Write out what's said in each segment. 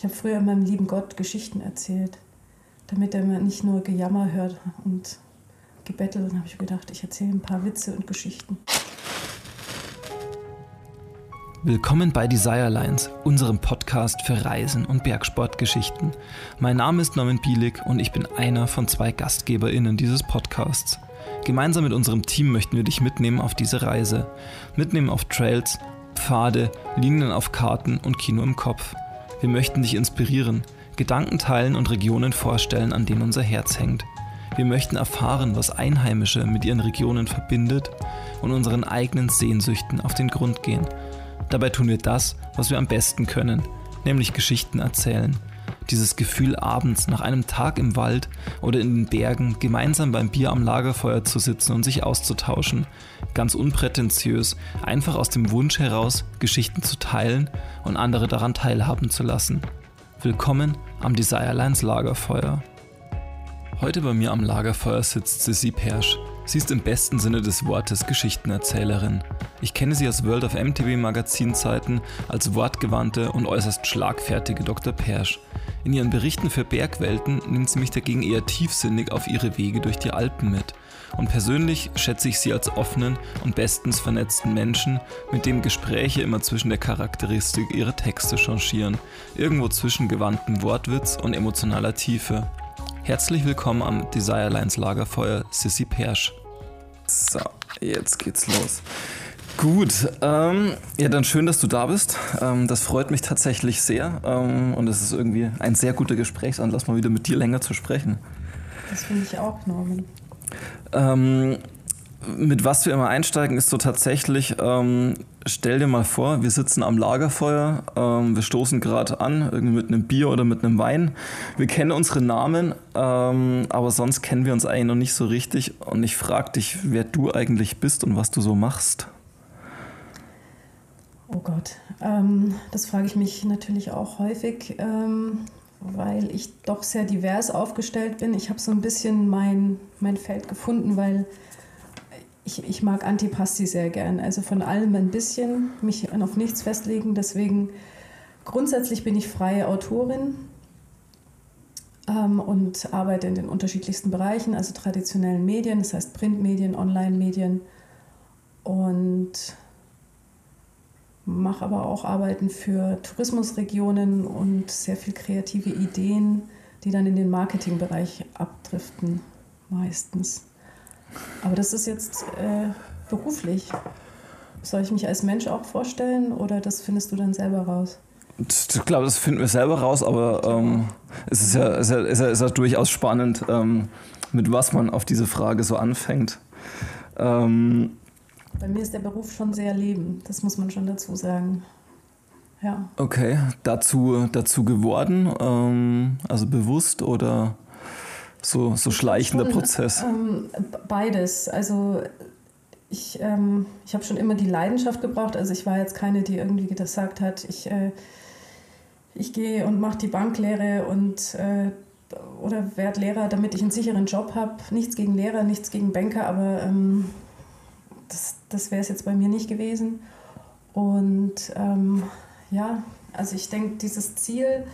Ich habe früher meinem lieben Gott Geschichten erzählt, damit er mir nicht nur Gejammer hört und gebettelt. Und habe ich gedacht, ich erzähle ein paar Witze und Geschichten. Willkommen bei Desire Lines, unserem Podcast für Reisen und Bergsportgeschichten. Mein Name ist Norman Bielig und ich bin einer von zwei GastgeberInnen dieses Podcasts. Gemeinsam mit unserem Team möchten wir dich mitnehmen auf diese Reise. Mitnehmen auf Trails, Pfade, Linien auf Karten und Kino im Kopf. Wir möchten dich inspirieren, Gedanken teilen und Regionen vorstellen, an denen unser Herz hängt. Wir möchten erfahren, was Einheimische mit ihren Regionen verbindet und unseren eigenen Sehnsüchten auf den Grund gehen – Dabei tun wir das, was wir am besten können, nämlich Geschichten erzählen. Dieses Gefühl, abends nach einem Tag im Wald oder in den Bergen gemeinsam beim Bier am Lagerfeuer zu sitzen und sich auszutauschen. Ganz unprätentiös, einfach aus dem Wunsch heraus, Geschichten zu teilen und andere daran teilhaben zu lassen. Willkommen am Desirelines Lagerfeuer. Heute bei mir am Lagerfeuer sitzt Sissy Persch. Sie ist im besten Sinne des Wortes Geschichtenerzählerin. Ich kenne sie aus World of MTV Magazinzeiten als wortgewandte und äußerst schlagfertige Dr. Persch. In ihren Berichten für Bergwelten nimmt sie mich dagegen eher tiefsinnig auf ihre Wege durch die Alpen mit. Und persönlich schätze ich sie als offenen und bestens vernetzten Menschen, mit dem Gespräche immer zwischen der Charakteristik ihrer Texte changieren, irgendwo zwischen gewandtem Wortwitz und emotionaler Tiefe. Herzlich willkommen am Desire Lines Lagerfeuer, Sissy Persch. So, jetzt geht's los. Gut, ähm, ja, dann schön, dass du da bist. Ähm, das freut mich tatsächlich sehr. Ähm, und es ist irgendwie ein sehr guter Gesprächsanlass, mal wieder mit dir länger zu sprechen. Das finde ich auch, Norman. Ähm, mit was wir immer einsteigen, ist so tatsächlich, ähm, stell dir mal vor, wir sitzen am Lagerfeuer, ähm, wir stoßen gerade an, irgendwie mit einem Bier oder mit einem Wein. Wir kennen unsere Namen, ähm, aber sonst kennen wir uns eigentlich noch nicht so richtig. Und ich frage dich, wer du eigentlich bist und was du so machst. Oh Gott, ähm, das frage ich mich natürlich auch häufig, ähm, weil ich doch sehr divers aufgestellt bin. Ich habe so ein bisschen mein, mein Feld gefunden, weil ich, ich mag Antipasti sehr gern. Also von allem ein bisschen, mich auf nichts festlegen. Deswegen grundsätzlich bin ich freie Autorin ähm, und arbeite in den unterschiedlichsten Bereichen, also traditionellen Medien, das heißt Printmedien, Online-Medien und mache aber auch Arbeiten für Tourismusregionen und sehr viel kreative Ideen, die dann in den Marketingbereich abdriften, meistens. Aber das ist jetzt äh, beruflich. Soll ich mich als Mensch auch vorstellen oder das findest du dann selber raus? Ich glaube, das finden wir selber raus, aber ähm, es ist ja, ist, ja, ist, ja, ist ja durchaus spannend, ähm, mit was man auf diese Frage so anfängt. Ähm, bei mir ist der Beruf schon sehr Leben, das muss man schon dazu sagen. Ja. Okay, dazu, dazu geworden, ähm, also bewusst oder so, so schleichender schon, Prozess? Ähm, beides. Also ich, ähm, ich habe schon immer die Leidenschaft gebraucht. Also ich war jetzt keine, die irgendwie gesagt hat, ich, äh, ich gehe und mache die Banklehre und äh, oder werde Lehrer, damit ich einen sicheren Job habe. Nichts gegen Lehrer, nichts gegen Banker, aber ähm, das, das wäre es jetzt bei mir nicht gewesen. Und ähm, ja, also ich denke, dieses Ziel,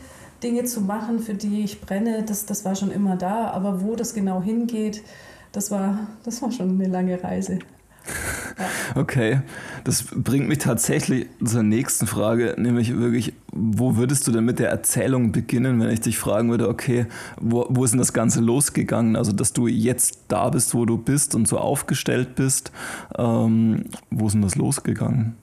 Dinge zu machen, für die ich brenne, das, das war schon immer da. Aber wo das genau hingeht, das war, das war schon eine lange Reise. Okay, das bringt mich tatsächlich zur nächsten Frage, nämlich wirklich, wo würdest du denn mit der Erzählung beginnen, wenn ich dich fragen würde, okay, wo, wo ist denn das Ganze losgegangen? Also, dass du jetzt da bist, wo du bist und so aufgestellt bist, ähm, wo ist denn das losgegangen?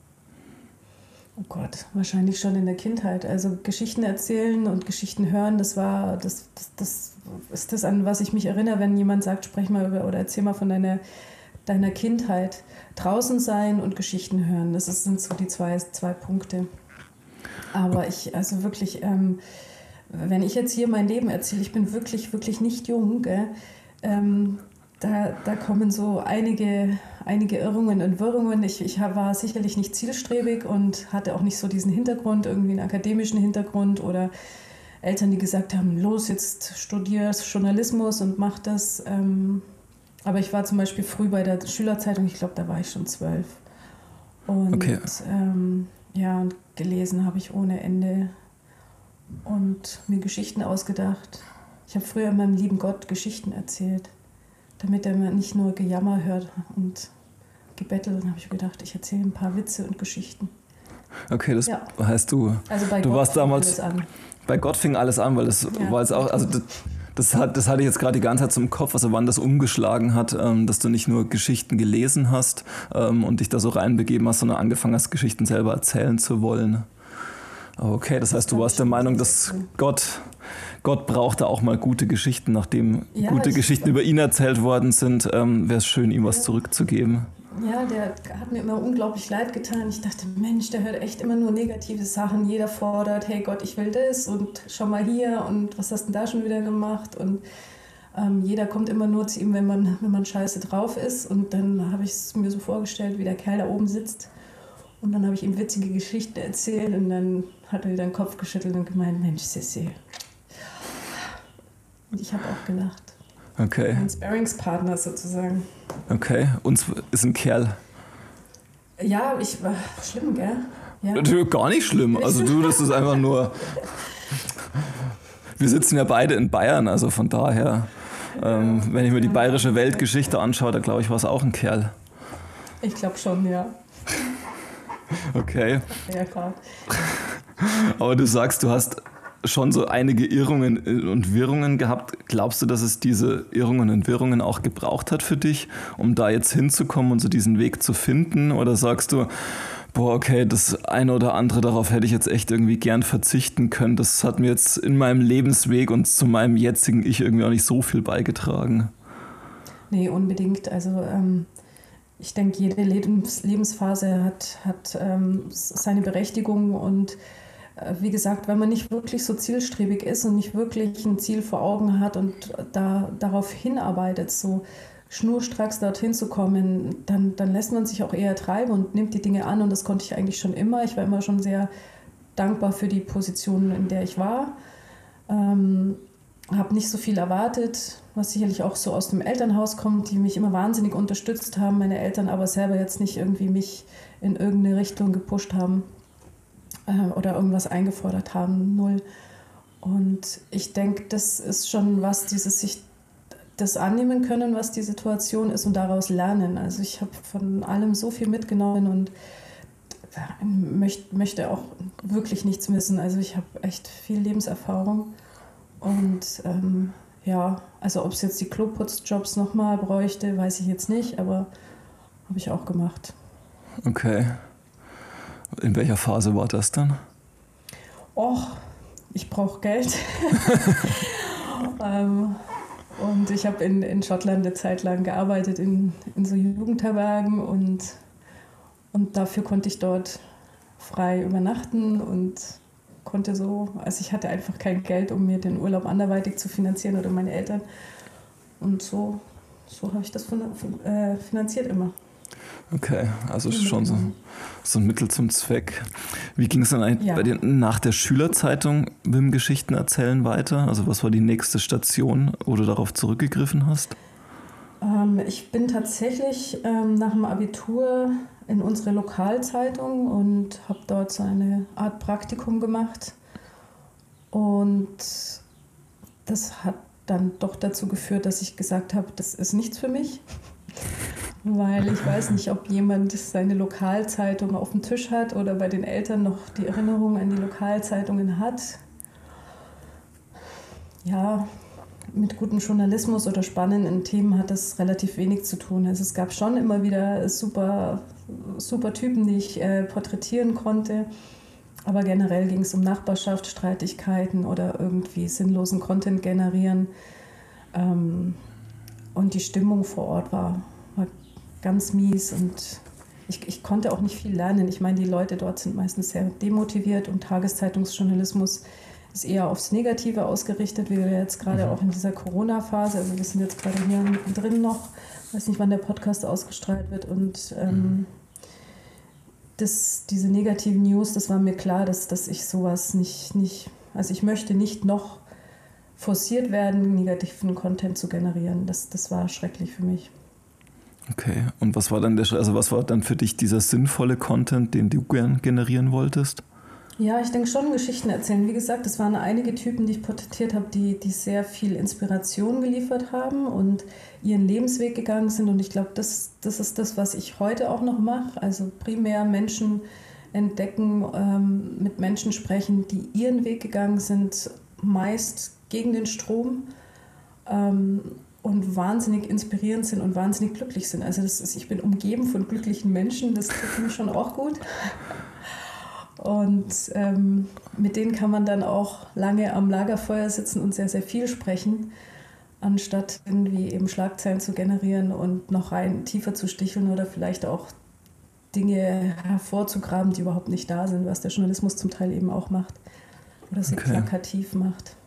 Oh Gott, wahrscheinlich schon in der Kindheit. Also Geschichten erzählen und Geschichten hören, das war, das, das, das ist das, an was ich mich erinnere, wenn jemand sagt, sprech mal über oder erzähl mal von deiner, deiner Kindheit. Draußen sein und Geschichten hören, das sind so die zwei, zwei Punkte. Aber ich, also wirklich, ähm, wenn ich jetzt hier mein Leben erzähle, ich bin wirklich, wirklich nicht jung, ähm, da, da kommen so einige einige Irrungen und Wirrungen. Ich, ich war sicherlich nicht zielstrebig und hatte auch nicht so diesen Hintergrund, irgendwie einen akademischen Hintergrund oder Eltern, die gesagt haben, los, jetzt studierst Journalismus und mach das. Ähm, aber ich war zum Beispiel früh bei der Schülerzeitung, ich glaube, da war ich schon zwölf. Und okay. ähm, ja, gelesen habe ich ohne Ende. und mir Geschichten ausgedacht. Ich habe früher meinem lieben Gott Geschichten erzählt, damit er mir nicht nur Gejammer hört und gebettelt. Dann habe ich gedacht, ich erzähle ein paar Witze und Geschichten. Okay, das ja. heißt du. Also bei du Gott warst damals. Bei Gott fing alles an, weil das ja. war jetzt auch. Also das, das, hat, das hatte ich jetzt gerade die ganze Zeit zum Kopf, also wann das umgeschlagen hat, ähm, dass du nicht nur Geschichten gelesen hast ähm, und dich da so reinbegeben hast, sondern angefangen hast, Geschichten selber erzählen zu wollen. Okay, das heißt, du warst der Meinung, dass Gott, Gott brauchte auch mal gute Geschichten, nachdem ja, gute Geschichten über ihn erzählt worden sind, ähm, wäre es schön, ihm was zurückzugeben. Ja, der hat mir immer unglaublich leid getan. Ich dachte, Mensch, der hört echt immer nur negative Sachen. Jeder fordert, hey Gott, ich will das und schau mal hier und was hast du da schon wieder gemacht? Und ähm, jeder kommt immer nur zu ihm, wenn man, wenn man scheiße drauf ist. Und dann habe ich es mir so vorgestellt, wie der Kerl da oben sitzt. Und dann habe ich ihm witzige Geschichten erzählt und dann hat er wieder den Kopf geschüttelt und gemeint, Mensch, Sissy. Und ich habe auch gelacht. Okay. Mein Sparringspartner sozusagen. Okay, uns ist ein Kerl. Ja, ich war schlimm, gell? Ja. Gar nicht schlimm. Also du, das ist einfach nur. Wir sitzen ja beide in Bayern, also von daher, ähm, wenn ich mir die bayerische Weltgeschichte anschaue, da glaube ich, war es auch ein Kerl. Ich glaube schon, ja. Okay. Ja, klar. Aber du sagst, du hast schon so einige Irrungen äh, und Wirrungen gehabt. Glaubst du, dass es diese Irrungen und Wirrungen auch gebraucht hat für dich, um da jetzt hinzukommen und so diesen Weg zu finden? Oder sagst du, boah, okay, das eine oder andere, darauf hätte ich jetzt echt irgendwie gern verzichten können. Das hat mir jetzt in meinem Lebensweg und zu meinem jetzigen Ich irgendwie auch nicht so viel beigetragen. Nee, unbedingt. Also ähm, ich denke, jede Lebens Lebensphase hat, hat ähm, seine Berechtigung und wie gesagt, wenn man nicht wirklich so zielstrebig ist und nicht wirklich ein Ziel vor Augen hat und da, darauf hinarbeitet, so schnurstracks dorthin zu kommen, dann, dann lässt man sich auch eher treiben und nimmt die Dinge an. Und das konnte ich eigentlich schon immer. Ich war immer schon sehr dankbar für die Position, in der ich war. Ähm, habe nicht so viel erwartet, was sicherlich auch so aus dem Elternhaus kommt, die mich immer wahnsinnig unterstützt haben, meine Eltern aber selber jetzt nicht irgendwie mich in irgendeine Richtung gepusht haben äh, oder irgendwas eingefordert haben, null. Und ich denke, das ist schon was, dieses sich das annehmen können, was die Situation ist und daraus lernen. Also ich habe von allem so viel mitgenommen und möcht, möchte auch wirklich nichts missen. Also ich habe echt viel Lebenserfahrung und ähm, ja, also ob es jetzt die Kloputzjobs nochmal bräuchte, weiß ich jetzt nicht, aber habe ich auch gemacht. Okay. In welcher Phase war das dann? Och, ich brauche Geld. ähm, und ich habe in, in Schottland eine Zeit lang gearbeitet in, in so Jugendherbergen und, und dafür konnte ich dort frei übernachten und konnte so, also ich hatte einfach kein Geld, um mir den Urlaub anderweitig zu finanzieren oder meine Eltern. Und so, so habe ich das äh, finanziert immer. Okay, also schon so, so ein Mittel zum Zweck. Wie ging es dann eigentlich ja. bei dir nach der Schülerzeitung mit dem Geschichtenerzählen weiter? Also was war die nächste Station, wo du darauf zurückgegriffen hast? Ähm, ich bin tatsächlich ähm, nach dem Abitur in unsere Lokalzeitung und habe dort so eine Art Praktikum gemacht. Und das hat dann doch dazu geführt, dass ich gesagt habe, das ist nichts für mich weil ich weiß nicht, ob jemand seine Lokalzeitung auf dem Tisch hat oder bei den Eltern noch die Erinnerung an die Lokalzeitungen hat. Ja, mit gutem Journalismus oder spannenden Themen hat das relativ wenig zu tun. Also es gab schon immer wieder super, super Typen, die ich äh, porträtieren konnte. Aber generell ging es um Nachbarschaftsstreitigkeiten oder irgendwie sinnlosen Content generieren. Ähm, und die Stimmung vor Ort war ganz mies und ich, ich konnte auch nicht viel lernen. Ich meine, die Leute dort sind meistens sehr demotiviert und Tageszeitungsjournalismus ist eher aufs Negative ausgerichtet, wie wir jetzt gerade mhm. auch in dieser Corona-Phase, also wir sind jetzt gerade hier drin noch, weiß nicht, wann der Podcast ausgestrahlt wird und ähm, mhm. das, diese negativen News, das war mir klar, dass, dass ich sowas nicht, nicht, also ich möchte nicht noch forciert werden, negativen Content zu generieren. Das, das war schrecklich für mich. Okay, und was war dann der, also was war dann für dich dieser sinnvolle Content, den du gern generieren wolltest? Ja, ich denke schon, Geschichten erzählen. Wie gesagt, es waren einige Typen, die ich porträtiert habe, die, die sehr viel Inspiration geliefert haben und ihren Lebensweg gegangen sind. Und ich glaube, das, das ist das, was ich heute auch noch mache. Also primär Menschen entdecken, ähm, mit Menschen sprechen, die ihren Weg gegangen sind, meist gegen den Strom. Ähm, und wahnsinnig inspirierend sind und wahnsinnig glücklich sind. Also das ist, ich bin umgeben von glücklichen Menschen, das tut mir schon auch gut. Und ähm, mit denen kann man dann auch lange am Lagerfeuer sitzen und sehr, sehr viel sprechen, anstatt irgendwie eben Schlagzeilen zu generieren und noch rein tiefer zu sticheln oder vielleicht auch Dinge hervorzugraben, die überhaupt nicht da sind, was der Journalismus zum Teil eben auch macht oder sie okay. plakativ macht.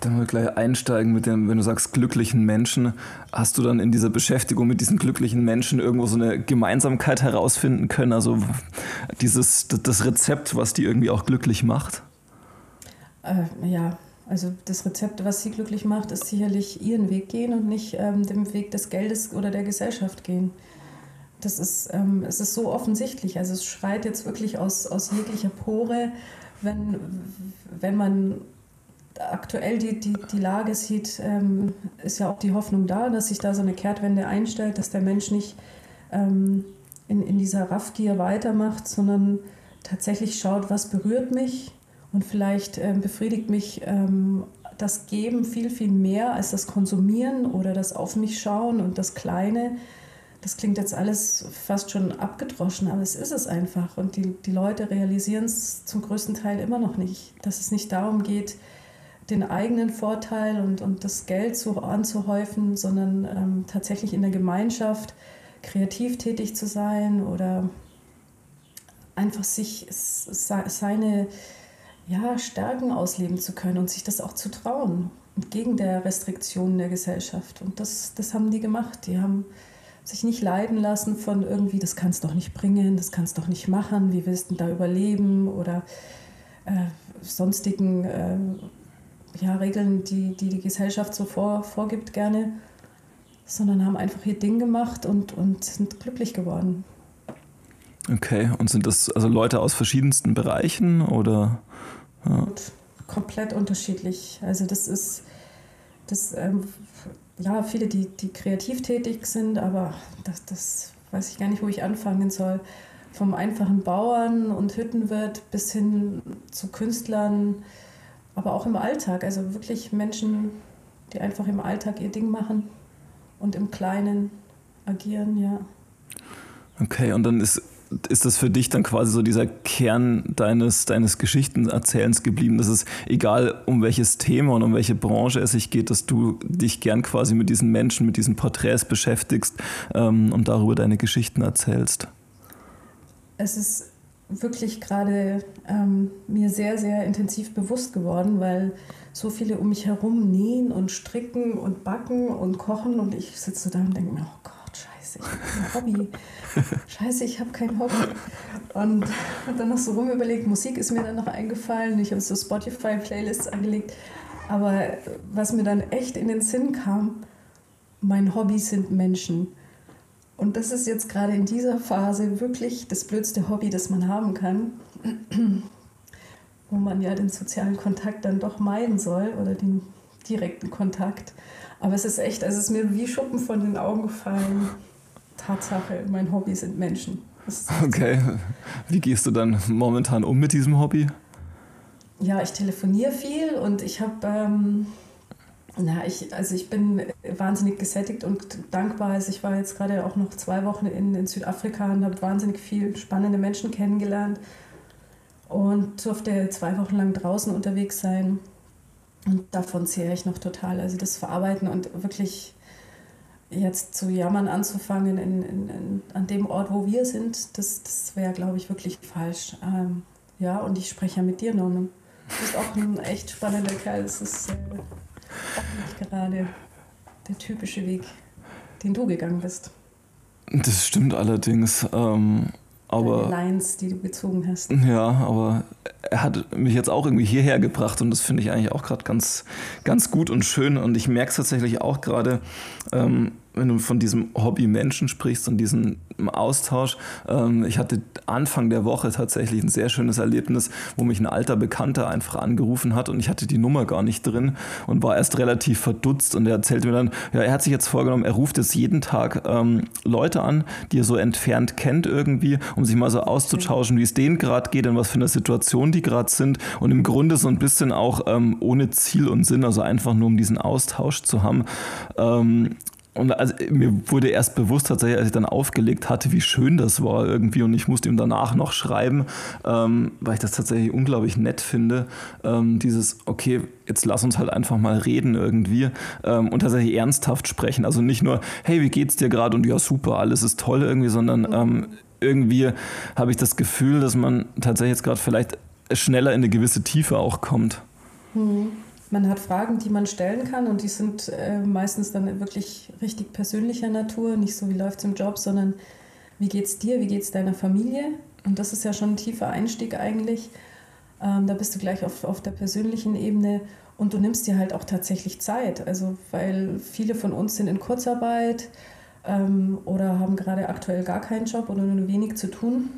Dann mal gleich einsteigen mit dem, wenn du sagst glücklichen Menschen, hast du dann in dieser Beschäftigung mit diesen glücklichen Menschen irgendwo so eine Gemeinsamkeit herausfinden können? Also dieses das Rezept, was die irgendwie auch glücklich macht? Äh, ja, also das Rezept, was sie glücklich macht, ist sicherlich ihren Weg gehen und nicht ähm, dem Weg des Geldes oder der Gesellschaft gehen. Das ist, ähm, es ist so offensichtlich. Also es schreit jetzt wirklich aus, aus jeglicher Pore, wenn, wenn man aktuell die, die, die Lage sieht, ähm, ist ja auch die Hoffnung da, dass sich da so eine Kehrtwende einstellt, dass der Mensch nicht ähm, in, in dieser Raffgier weitermacht, sondern tatsächlich schaut, was berührt mich und vielleicht ähm, befriedigt mich ähm, das Geben viel, viel mehr als das Konsumieren oder das Auf mich schauen und das Kleine. Das klingt jetzt alles fast schon abgedroschen, aber es ist es einfach. Und die, die Leute realisieren es zum größten Teil immer noch nicht, dass es nicht darum geht, den eigenen Vorteil und, und das Geld so anzuhäufen, sondern ähm, tatsächlich in der Gemeinschaft kreativ tätig zu sein oder einfach sich seine ja, Stärken ausleben zu können und sich das auch zu trauen gegen der Restriktionen der Gesellschaft. Und das, das haben die gemacht. Die haben sich nicht leiden lassen von irgendwie, das kannst doch nicht bringen, das kannst doch nicht machen, wie willst du da überleben oder äh, sonstigen äh, ja, Regeln, die, die die Gesellschaft so vor, vorgibt, gerne, sondern haben einfach ihr Ding gemacht und, und sind glücklich geworden. Okay, und sind das also Leute aus verschiedensten Bereichen oder? Ja. Komplett unterschiedlich. Also das ist, das, ähm, ja, viele, die, die kreativ tätig sind, aber das, das weiß ich gar nicht, wo ich anfangen soll. Vom einfachen Bauern und Hüttenwirt bis hin zu Künstlern, aber auch im Alltag. Also wirklich Menschen, die einfach im Alltag ihr Ding machen und im Kleinen agieren, ja. Okay, und dann ist, ist das für dich dann quasi so dieser Kern deines, deines Geschichtenerzählens geblieben, dass es egal um welches Thema und um welche Branche es sich geht, dass du dich gern quasi mit diesen Menschen, mit diesen Porträts beschäftigst ähm, und darüber deine Geschichten erzählst? Es ist wirklich gerade ähm, mir sehr, sehr intensiv bewusst geworden, weil so viele um mich herum nähen und stricken und backen und kochen und ich sitze da und denke mir, oh Gott, scheiße, ich habe kein Hobby. Scheiße, ich habe kein Hobby. Und dann noch so rum überlegt, Musik ist mir dann noch eingefallen, ich habe so Spotify-Playlists angelegt, aber was mir dann echt in den Sinn kam, mein Hobby sind Menschen. Und das ist jetzt gerade in dieser Phase wirklich das blödste Hobby, das man haben kann, wo man ja den sozialen Kontakt dann doch meiden soll oder den direkten Kontakt. Aber es ist echt, also es ist mir wie Schuppen von den Augen gefallen. Tatsache, mein Hobby sind Menschen. Okay, wie gehst du dann momentan um mit diesem Hobby? Ja, ich telefoniere viel und ich habe ähm, na, ich, also ich bin wahnsinnig gesättigt und dankbar. Also ich war jetzt gerade auch noch zwei Wochen in, in Südafrika und habe wahnsinnig viele spannende Menschen kennengelernt und durfte zwei Wochen lang draußen unterwegs sein. Und davon zehre ich noch total. Also das Verarbeiten und wirklich jetzt zu jammern anzufangen in, in, in, an dem Ort, wo wir sind, das, das wäre, glaube ich, wirklich falsch. Ähm, ja, und ich spreche ja mit dir, Norman. Du bist auch ein echt spannender Kerl. Das ist... Äh, nicht gerade der typische Weg, den du gegangen bist. Das stimmt allerdings. Ähm, aber, Deine Lines, die du gezogen hast. Ja, aber er hat mich jetzt auch irgendwie hierher gebracht und das finde ich eigentlich auch gerade ganz, ganz gut und schön. Und ich merke es tatsächlich auch gerade, ähm, wenn du von diesem Hobby Menschen sprichst und diesem Austausch. Ähm, ich hatte Anfang der Woche tatsächlich ein sehr schönes Erlebnis, wo mich ein alter Bekannter einfach angerufen hat und ich hatte die Nummer gar nicht drin und war erst relativ verdutzt und er erzählte mir dann, ja, er hat sich jetzt vorgenommen, er ruft jetzt jeden Tag ähm, Leute an, die er so entfernt kennt irgendwie, um sich mal so auszutauschen, wie es denen gerade geht, in was für einer Situation die gerade sind und im Grunde so ein bisschen auch ähm, ohne Ziel und Sinn, also einfach nur um diesen Austausch zu haben. Ähm, und also mir wurde erst bewusst tatsächlich, als ich dann aufgelegt hatte, wie schön das war irgendwie. Und ich musste ihm danach noch schreiben, ähm, weil ich das tatsächlich unglaublich nett finde. Ähm, dieses, okay, jetzt lass uns halt einfach mal reden irgendwie ähm, und tatsächlich ernsthaft sprechen. Also nicht nur, hey, wie geht's dir gerade? Und ja, super, alles ist toll irgendwie, sondern ähm, irgendwie habe ich das Gefühl, dass man tatsächlich jetzt gerade vielleicht schneller in eine gewisse Tiefe auch kommt. Mhm. Man hat Fragen, die man stellen kann und die sind äh, meistens dann wirklich richtig persönlicher Natur, nicht so wie läuft es im Job, sondern wie geht es dir, wie geht es deiner Familie? Und das ist ja schon ein tiefer Einstieg eigentlich. Ähm, da bist du gleich auf, auf der persönlichen Ebene und du nimmst dir halt auch tatsächlich Zeit. Also, weil viele von uns sind in Kurzarbeit ähm, oder haben gerade aktuell gar keinen Job oder nur wenig zu tun.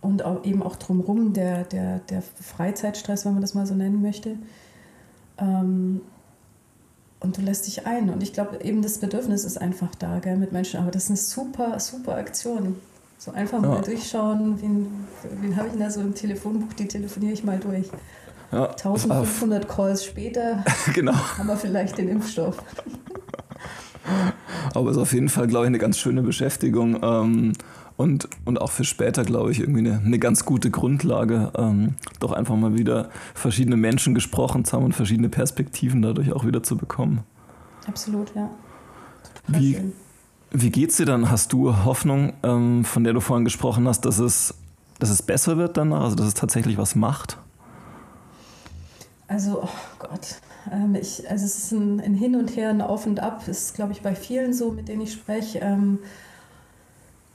Und auch, eben auch drumherum der, der, der Freizeitstress, wenn man das mal so nennen möchte. Ähm, und du lässt dich ein. Und ich glaube, eben das Bedürfnis ist einfach da, gell, mit Menschen. Aber das ist eine super, super Aktion. So einfach ja. mal durchschauen, wen, wen habe ich denn da so im Telefonbuch, die telefoniere ich mal durch. Ja, 1500 Calls später genau. haben wir vielleicht den Impfstoff. Aber es ist auf jeden Fall, glaube ich, eine ganz schöne Beschäftigung. Ähm, und, und auch für später, glaube ich, irgendwie eine, eine ganz gute Grundlage, ähm, doch einfach mal wieder verschiedene Menschen gesprochen zu haben und verschiedene Perspektiven dadurch auch wieder zu bekommen. Absolut, ja. wie, wie geht's dir dann? Hast du Hoffnung, ähm, von der du vorhin gesprochen hast, dass es, dass es besser wird danach, also dass es tatsächlich was macht? Also, oh Gott, ähm, ich, also es ist ein, ein, Hin und Her, ein Auf und Ab, ist, glaube ich, bei vielen so, mit denen ich spreche. Ähm,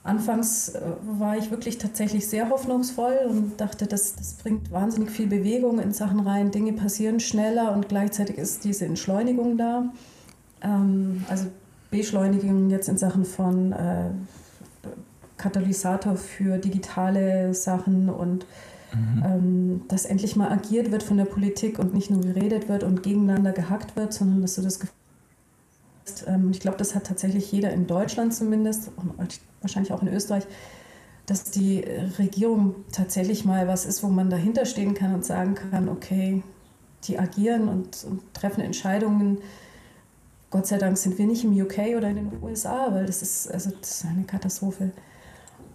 Anfangs äh, war ich wirklich tatsächlich sehr hoffnungsvoll und dachte, das, das bringt wahnsinnig viel Bewegung in Sachen rein. Dinge passieren schneller und gleichzeitig ist diese Entschleunigung da. Ähm, also Beschleunigung jetzt in Sachen von äh, Katalysator für digitale Sachen und mhm. ähm, dass endlich mal agiert wird von der Politik und nicht nur geredet wird und gegeneinander gehackt wird, sondern dass du das Gefühl hast, ich glaube, das hat tatsächlich jeder in Deutschland zumindest, wahrscheinlich auch in Österreich, dass die Regierung tatsächlich mal was ist, wo man dahinter stehen kann und sagen kann, okay, die agieren und, und treffen Entscheidungen. Gott sei Dank sind wir nicht im UK oder in den USA, weil das ist, also das ist eine Katastrophe.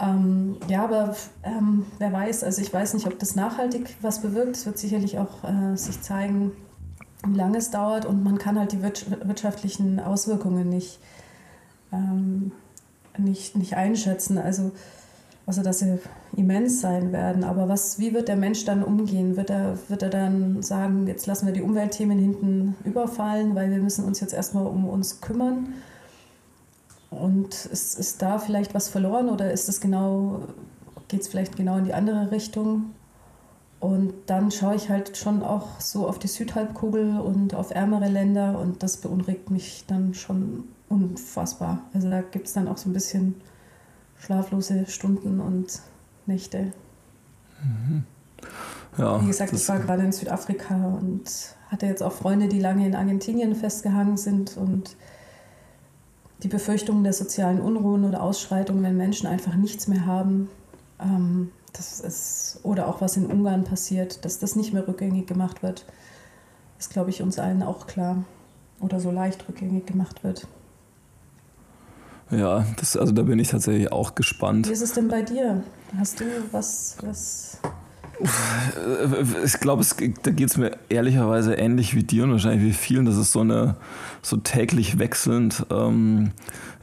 Ähm, ja, aber ähm, wer weiß, also ich weiß nicht, ob das nachhaltig was bewirkt. Es wird sicherlich auch äh, sich zeigen, wie lange es dauert und man kann halt die wirtschaftlichen Auswirkungen nicht ähm, nicht, nicht einschätzen. Also, also, dass sie immens sein werden. Aber was, wie wird der Mensch dann umgehen? Wird er, wird er dann sagen, jetzt lassen wir die Umweltthemen hinten überfallen, weil wir müssen uns jetzt erstmal um uns kümmern? Und ist, ist da vielleicht was verloren oder ist es genau, geht es vielleicht genau in die andere Richtung? Und dann schaue ich halt schon auch so auf die Südhalbkugel und auf ärmere Länder und das beunruhigt mich dann schon unfassbar. Also da gibt es dann auch so ein bisschen schlaflose Stunden und Nächte. Mhm. Ja, Wie gesagt, ich war gerade in Südafrika und hatte jetzt auch Freunde, die lange in Argentinien festgehangen sind und die Befürchtungen der sozialen Unruhen oder Ausschreitungen, wenn Menschen einfach nichts mehr haben, ähm, das ist, oder auch was in Ungarn passiert, dass das nicht mehr rückgängig gemacht wird, ist, glaube ich, uns allen auch klar oder so leicht rückgängig gemacht wird. Ja, das, also da bin ich tatsächlich auch gespannt. Wie ist es denn bei dir? Hast du was, was ich glaube, da geht es mir ehrlicherweise ähnlich wie dir und wahrscheinlich wie vielen. Das ist so eine so täglich wechselnd ähm,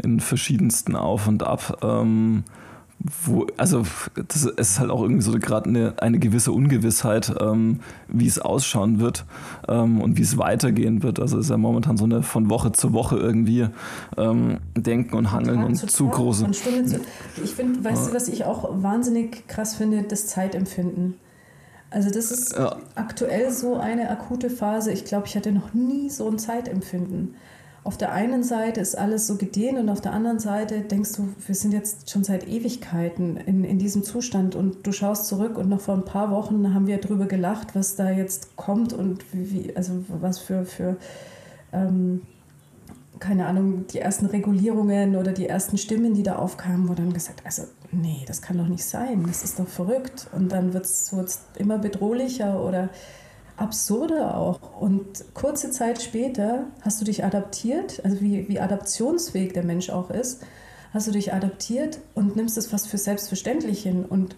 in verschiedensten Auf und Ab. Ähm, wo, also das ist halt auch irgendwie so gerade eine, eine gewisse Ungewissheit, ähm, wie es ausschauen wird ähm, und wie es weitergehen wird. Also es ist ja momentan so eine von Woche zu Woche irgendwie ähm, Denken und Hangeln und zu, zu große. Und Stunde zu, ich finde, weißt ja. du, was ich auch wahnsinnig krass finde, das Zeitempfinden. Also das ist ja. aktuell so eine akute Phase. Ich glaube, ich hatte noch nie so ein Zeitempfinden. Auf der einen Seite ist alles so gedehnt und auf der anderen Seite denkst du, wir sind jetzt schon seit Ewigkeiten in, in diesem Zustand und du schaust zurück und noch vor ein paar Wochen haben wir darüber gelacht, was da jetzt kommt und wie, also was für, für ähm, keine Ahnung, die ersten Regulierungen oder die ersten Stimmen, die da aufkamen, wo dann gesagt, also nee, das kann doch nicht sein, das ist doch verrückt. Und dann wird es immer bedrohlicher oder absurder auch. Und kurze Zeit später hast du dich adaptiert, also wie, wie adaptionsfähig der Mensch auch ist, hast du dich adaptiert und nimmst es fast für selbstverständlich hin. Und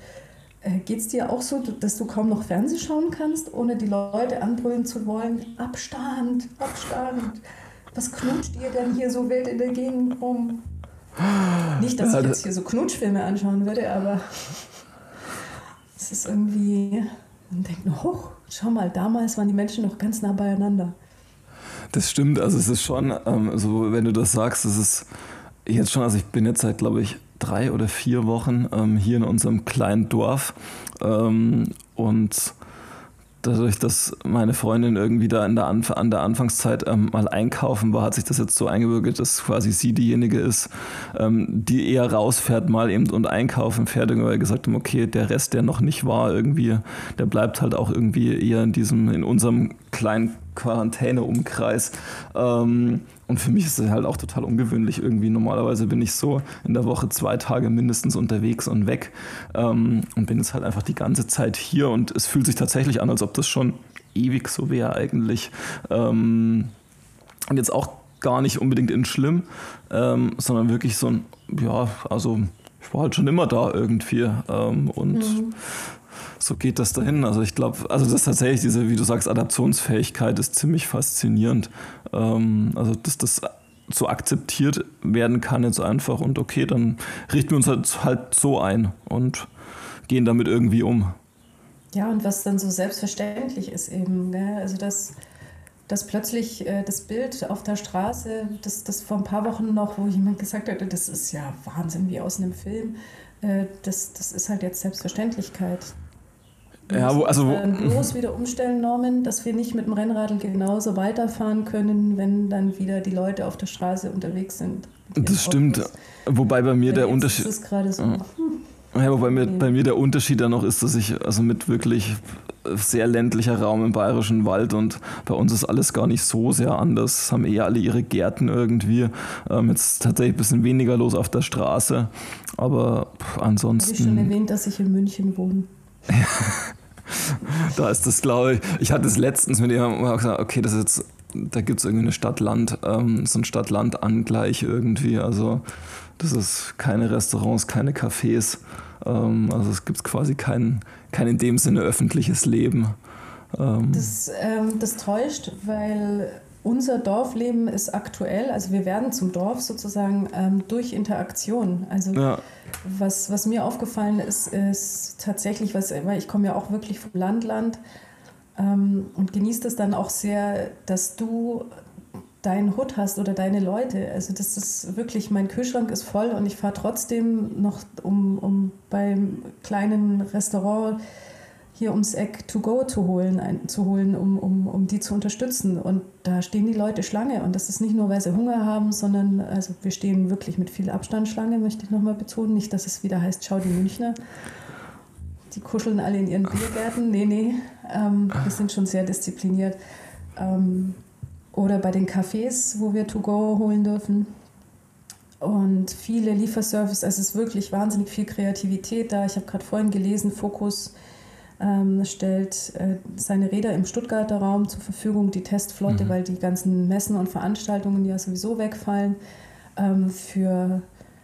äh, geht es dir auch so, dass du kaum noch Fernsehen schauen kannst, ohne die Leute anbrüllen zu wollen? Abstand, Abstand. Was knutscht ihr denn hier so wild in der Gegend rum? Nicht, dass ich jetzt hier so Knutschfilme anschauen würde, aber es ist irgendwie, denkt nur, hoch, schau mal, damals waren die Menschen noch ganz nah beieinander. Das stimmt, also es ist schon, ähm, so wenn du das sagst, es ist jetzt schon, also ich bin jetzt seit, glaube ich, drei oder vier Wochen ähm, hier in unserem kleinen Dorf ähm, und dadurch, dass meine Freundin irgendwie da der Anf an der Anfangszeit ähm, mal einkaufen war, hat sich das jetzt so eingebürgert, dass quasi sie diejenige ist, ähm, die eher rausfährt mal eben und einkaufen fährt, weil gesagt haben, okay, der Rest, der noch nicht war, irgendwie, der bleibt halt auch irgendwie eher in diesem, in unserem kleinen Quarantäneumkreis. Ähm, und für mich ist es halt auch total ungewöhnlich irgendwie. Normalerweise bin ich so in der Woche zwei Tage mindestens unterwegs und weg ähm, und bin jetzt halt einfach die ganze Zeit hier und es fühlt sich tatsächlich an, als ob das schon ewig so wäre eigentlich. Ähm, und jetzt auch gar nicht unbedingt in schlimm, ähm, sondern wirklich so ein, ja, also ich war halt schon immer da irgendwie ähm, und mhm so geht das dahin. Also ich glaube, also das ist tatsächlich diese, wie du sagst, Adaptionsfähigkeit ist ziemlich faszinierend. Ähm, also dass das so akzeptiert werden kann jetzt einfach und okay, dann richten wir uns halt, halt so ein und gehen damit irgendwie um. Ja, und was dann so selbstverständlich ist eben, ne? also dass, dass plötzlich äh, das Bild auf der Straße, das, das vor ein paar Wochen noch, wo jemand gesagt hat, das ist ja Wahnsinn wie aus einem Film, äh, das, das ist halt jetzt Selbstverständlichkeit. Ja, wo, also wo, bloß wieder umstellen, Norman, dass wir nicht mit dem Rennradl genauso weiterfahren können, wenn dann wieder die Leute auf der Straße unterwegs sind. Das stimmt. Autos. Wobei bei mir der Unterschied. Das ist gerade so. Ja. Ja, wobei mir, bei mir der Unterschied dann noch ist, dass ich also mit wirklich sehr ländlicher Raum im bayerischen Wald und bei uns ist alles gar nicht so sehr anders. Haben eher alle ihre Gärten irgendwie. Ähm, jetzt tatsächlich ein bisschen weniger los auf der Straße, aber pff, ansonsten. Habe ich schon erwähnt, dass ich in München wohne. da ist das, glaube ich. Ich hatte es letztens mit jemandem gesagt, okay, das ist jetzt, da gibt es irgendwie eine Stadt-Land, ähm, so ein Stadt-Land-Angleich irgendwie. Also das ist keine Restaurants, keine Cafés. Ähm, also es gibt quasi kein, kein in dem Sinne öffentliches Leben. Ähm, das, ähm, das täuscht, weil unser Dorfleben ist aktuell, also wir werden zum Dorf sozusagen ähm, durch Interaktion. Also ja. was, was mir aufgefallen ist, ist tatsächlich, was, weil ich komme ja auch wirklich vom Landland ähm, und genieße das dann auch sehr, dass du deinen Hut hast oder deine Leute. Also das ist wirklich, mein Kühlschrank ist voll und ich fahre trotzdem noch, um, um beim kleinen Restaurant hier ums Eck to go zu holen, ein, zu holen um, um, um die zu unterstützen. Und da stehen die Leute Schlange. Und das ist nicht nur, weil sie Hunger haben, sondern also wir stehen wirklich mit viel Abstand Schlange, möchte ich nochmal betonen. Nicht, dass es wieder heißt, schau die Münchner. Die kuscheln alle in ihren Biergärten. Nee, nee, ähm, wir sind schon sehr diszipliniert. Ähm, oder bei den Cafés, wo wir to go holen dürfen. Und viele Lieferservice, also es ist wirklich wahnsinnig viel Kreativität da. Ich habe gerade vorhin gelesen, Fokus ähm, stellt äh, seine Räder im Stuttgarter Raum zur Verfügung, die Testflotte, mhm. weil die ganzen Messen und Veranstaltungen ja sowieso wegfallen, ähm, für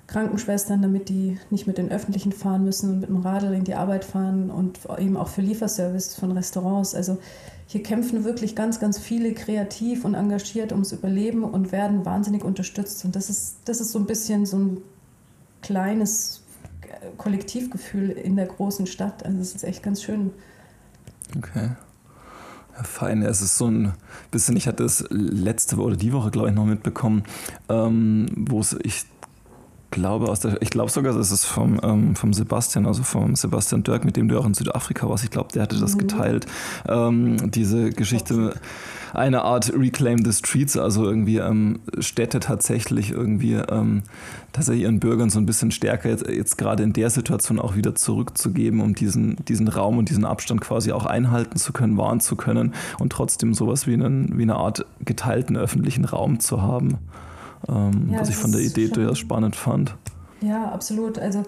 Krankenschwestern, damit die nicht mit den Öffentlichen fahren müssen und mit dem Radl in die Arbeit fahren und eben auch für Lieferservice von Restaurants. Also hier kämpfen wirklich ganz, ganz viele kreativ und engagiert ums Überleben und werden wahnsinnig unterstützt. Und das ist, das ist so ein bisschen so ein kleines Kollektivgefühl in der großen Stadt. Also es ist echt ganz schön. Okay. Ja, fein. Es ist so ein bisschen, ich hatte es letzte Woche oder die Woche, glaube ich, noch mitbekommen, ähm, wo es ich glaube aus der, ich glaube sogar, das ist vom, ähm, vom Sebastian, also vom Sebastian Dirk, mit dem du auch in Südafrika warst. Ich glaube, der hatte das mhm. geteilt. Ähm, diese Geschichte, eine Art Reclaim the Streets, also irgendwie ähm, Städte tatsächlich irgendwie ähm, tatsächlich ihren Bürgern so ein bisschen stärker jetzt, jetzt gerade in der Situation auch wieder zurückzugeben, um diesen, diesen Raum und diesen Abstand quasi auch einhalten zu können, wahren zu können und trotzdem sowas wie, einen, wie eine Art geteilten öffentlichen Raum zu haben ähm, ja, was ich von der Idee durchaus spannend fand. Ja, absolut. Also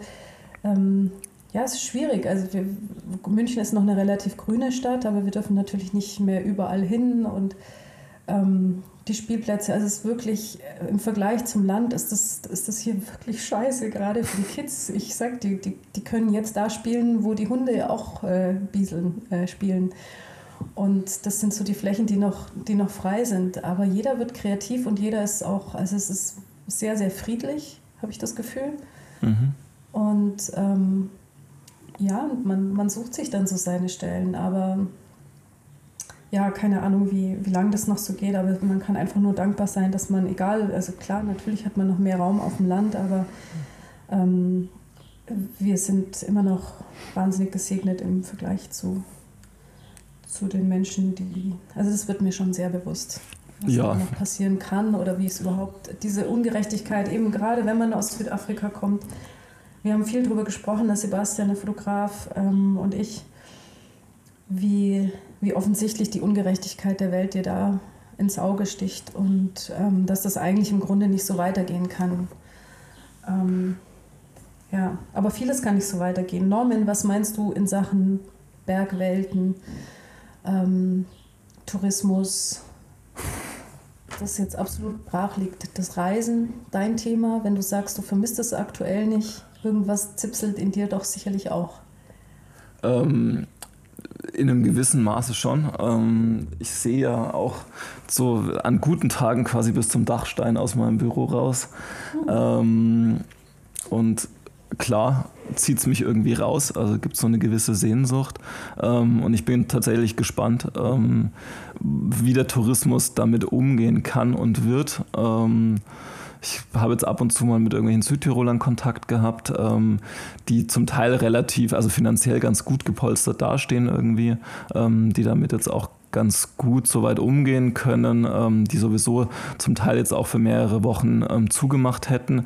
ähm, ja, es ist schwierig. Also wir, München ist noch eine relativ grüne Stadt, aber wir dürfen natürlich nicht mehr überall hin und ähm, die Spielplätze, also es ist wirklich äh, im Vergleich zum Land ist das, ist das hier wirklich scheiße, gerade für die Kids. Ich sag, die, die, die können jetzt da spielen, wo die Hunde auch äh, bieseln, äh, spielen. Und das sind so die Flächen, die noch, die noch frei sind. Aber jeder wird kreativ und jeder ist auch, also es ist sehr, sehr friedlich, habe ich das Gefühl. Mhm. Und ähm, ja, man, man sucht sich dann so seine Stellen. Aber ja, keine Ahnung, wie, wie lange das noch so geht, aber man kann einfach nur dankbar sein, dass man, egal, also klar, natürlich hat man noch mehr Raum auf dem Land, aber ähm, wir sind immer noch wahnsinnig gesegnet im Vergleich zu zu den Menschen, die. Also das wird mir schon sehr bewusst, was ja. noch passieren kann oder wie es überhaupt diese Ungerechtigkeit, eben gerade wenn man aus Südafrika kommt. Wir haben viel darüber gesprochen, dass Sebastian, der Fotograf, ähm, und ich, wie, wie offensichtlich die Ungerechtigkeit der Welt dir da ins Auge sticht und ähm, dass das eigentlich im Grunde nicht so weitergehen kann. Ähm, ja, aber vieles kann nicht so weitergehen. Norman, was meinst du in Sachen Bergwelten? Ähm, Tourismus, das jetzt absolut brach liegt. Das Reisen, dein Thema, wenn du sagst, du vermisst es aktuell nicht, irgendwas zipselt in dir doch sicherlich auch. Ähm, in einem gewissen Maße schon. Ähm, ich sehe ja auch so an guten Tagen quasi bis zum Dachstein aus meinem Büro raus. Mhm. Ähm, und klar zieht es mich irgendwie raus, also gibt es so eine gewisse Sehnsucht. Ähm, und ich bin tatsächlich gespannt, ähm, wie der Tourismus damit umgehen kann und wird. Ähm, ich habe jetzt ab und zu mal mit irgendwelchen Südtirolern Kontakt gehabt, ähm, die zum Teil relativ, also finanziell ganz gut gepolstert dastehen irgendwie, ähm, die damit jetzt auch ganz gut soweit umgehen können, ähm, die sowieso zum Teil jetzt auch für mehrere Wochen ähm, zugemacht hätten.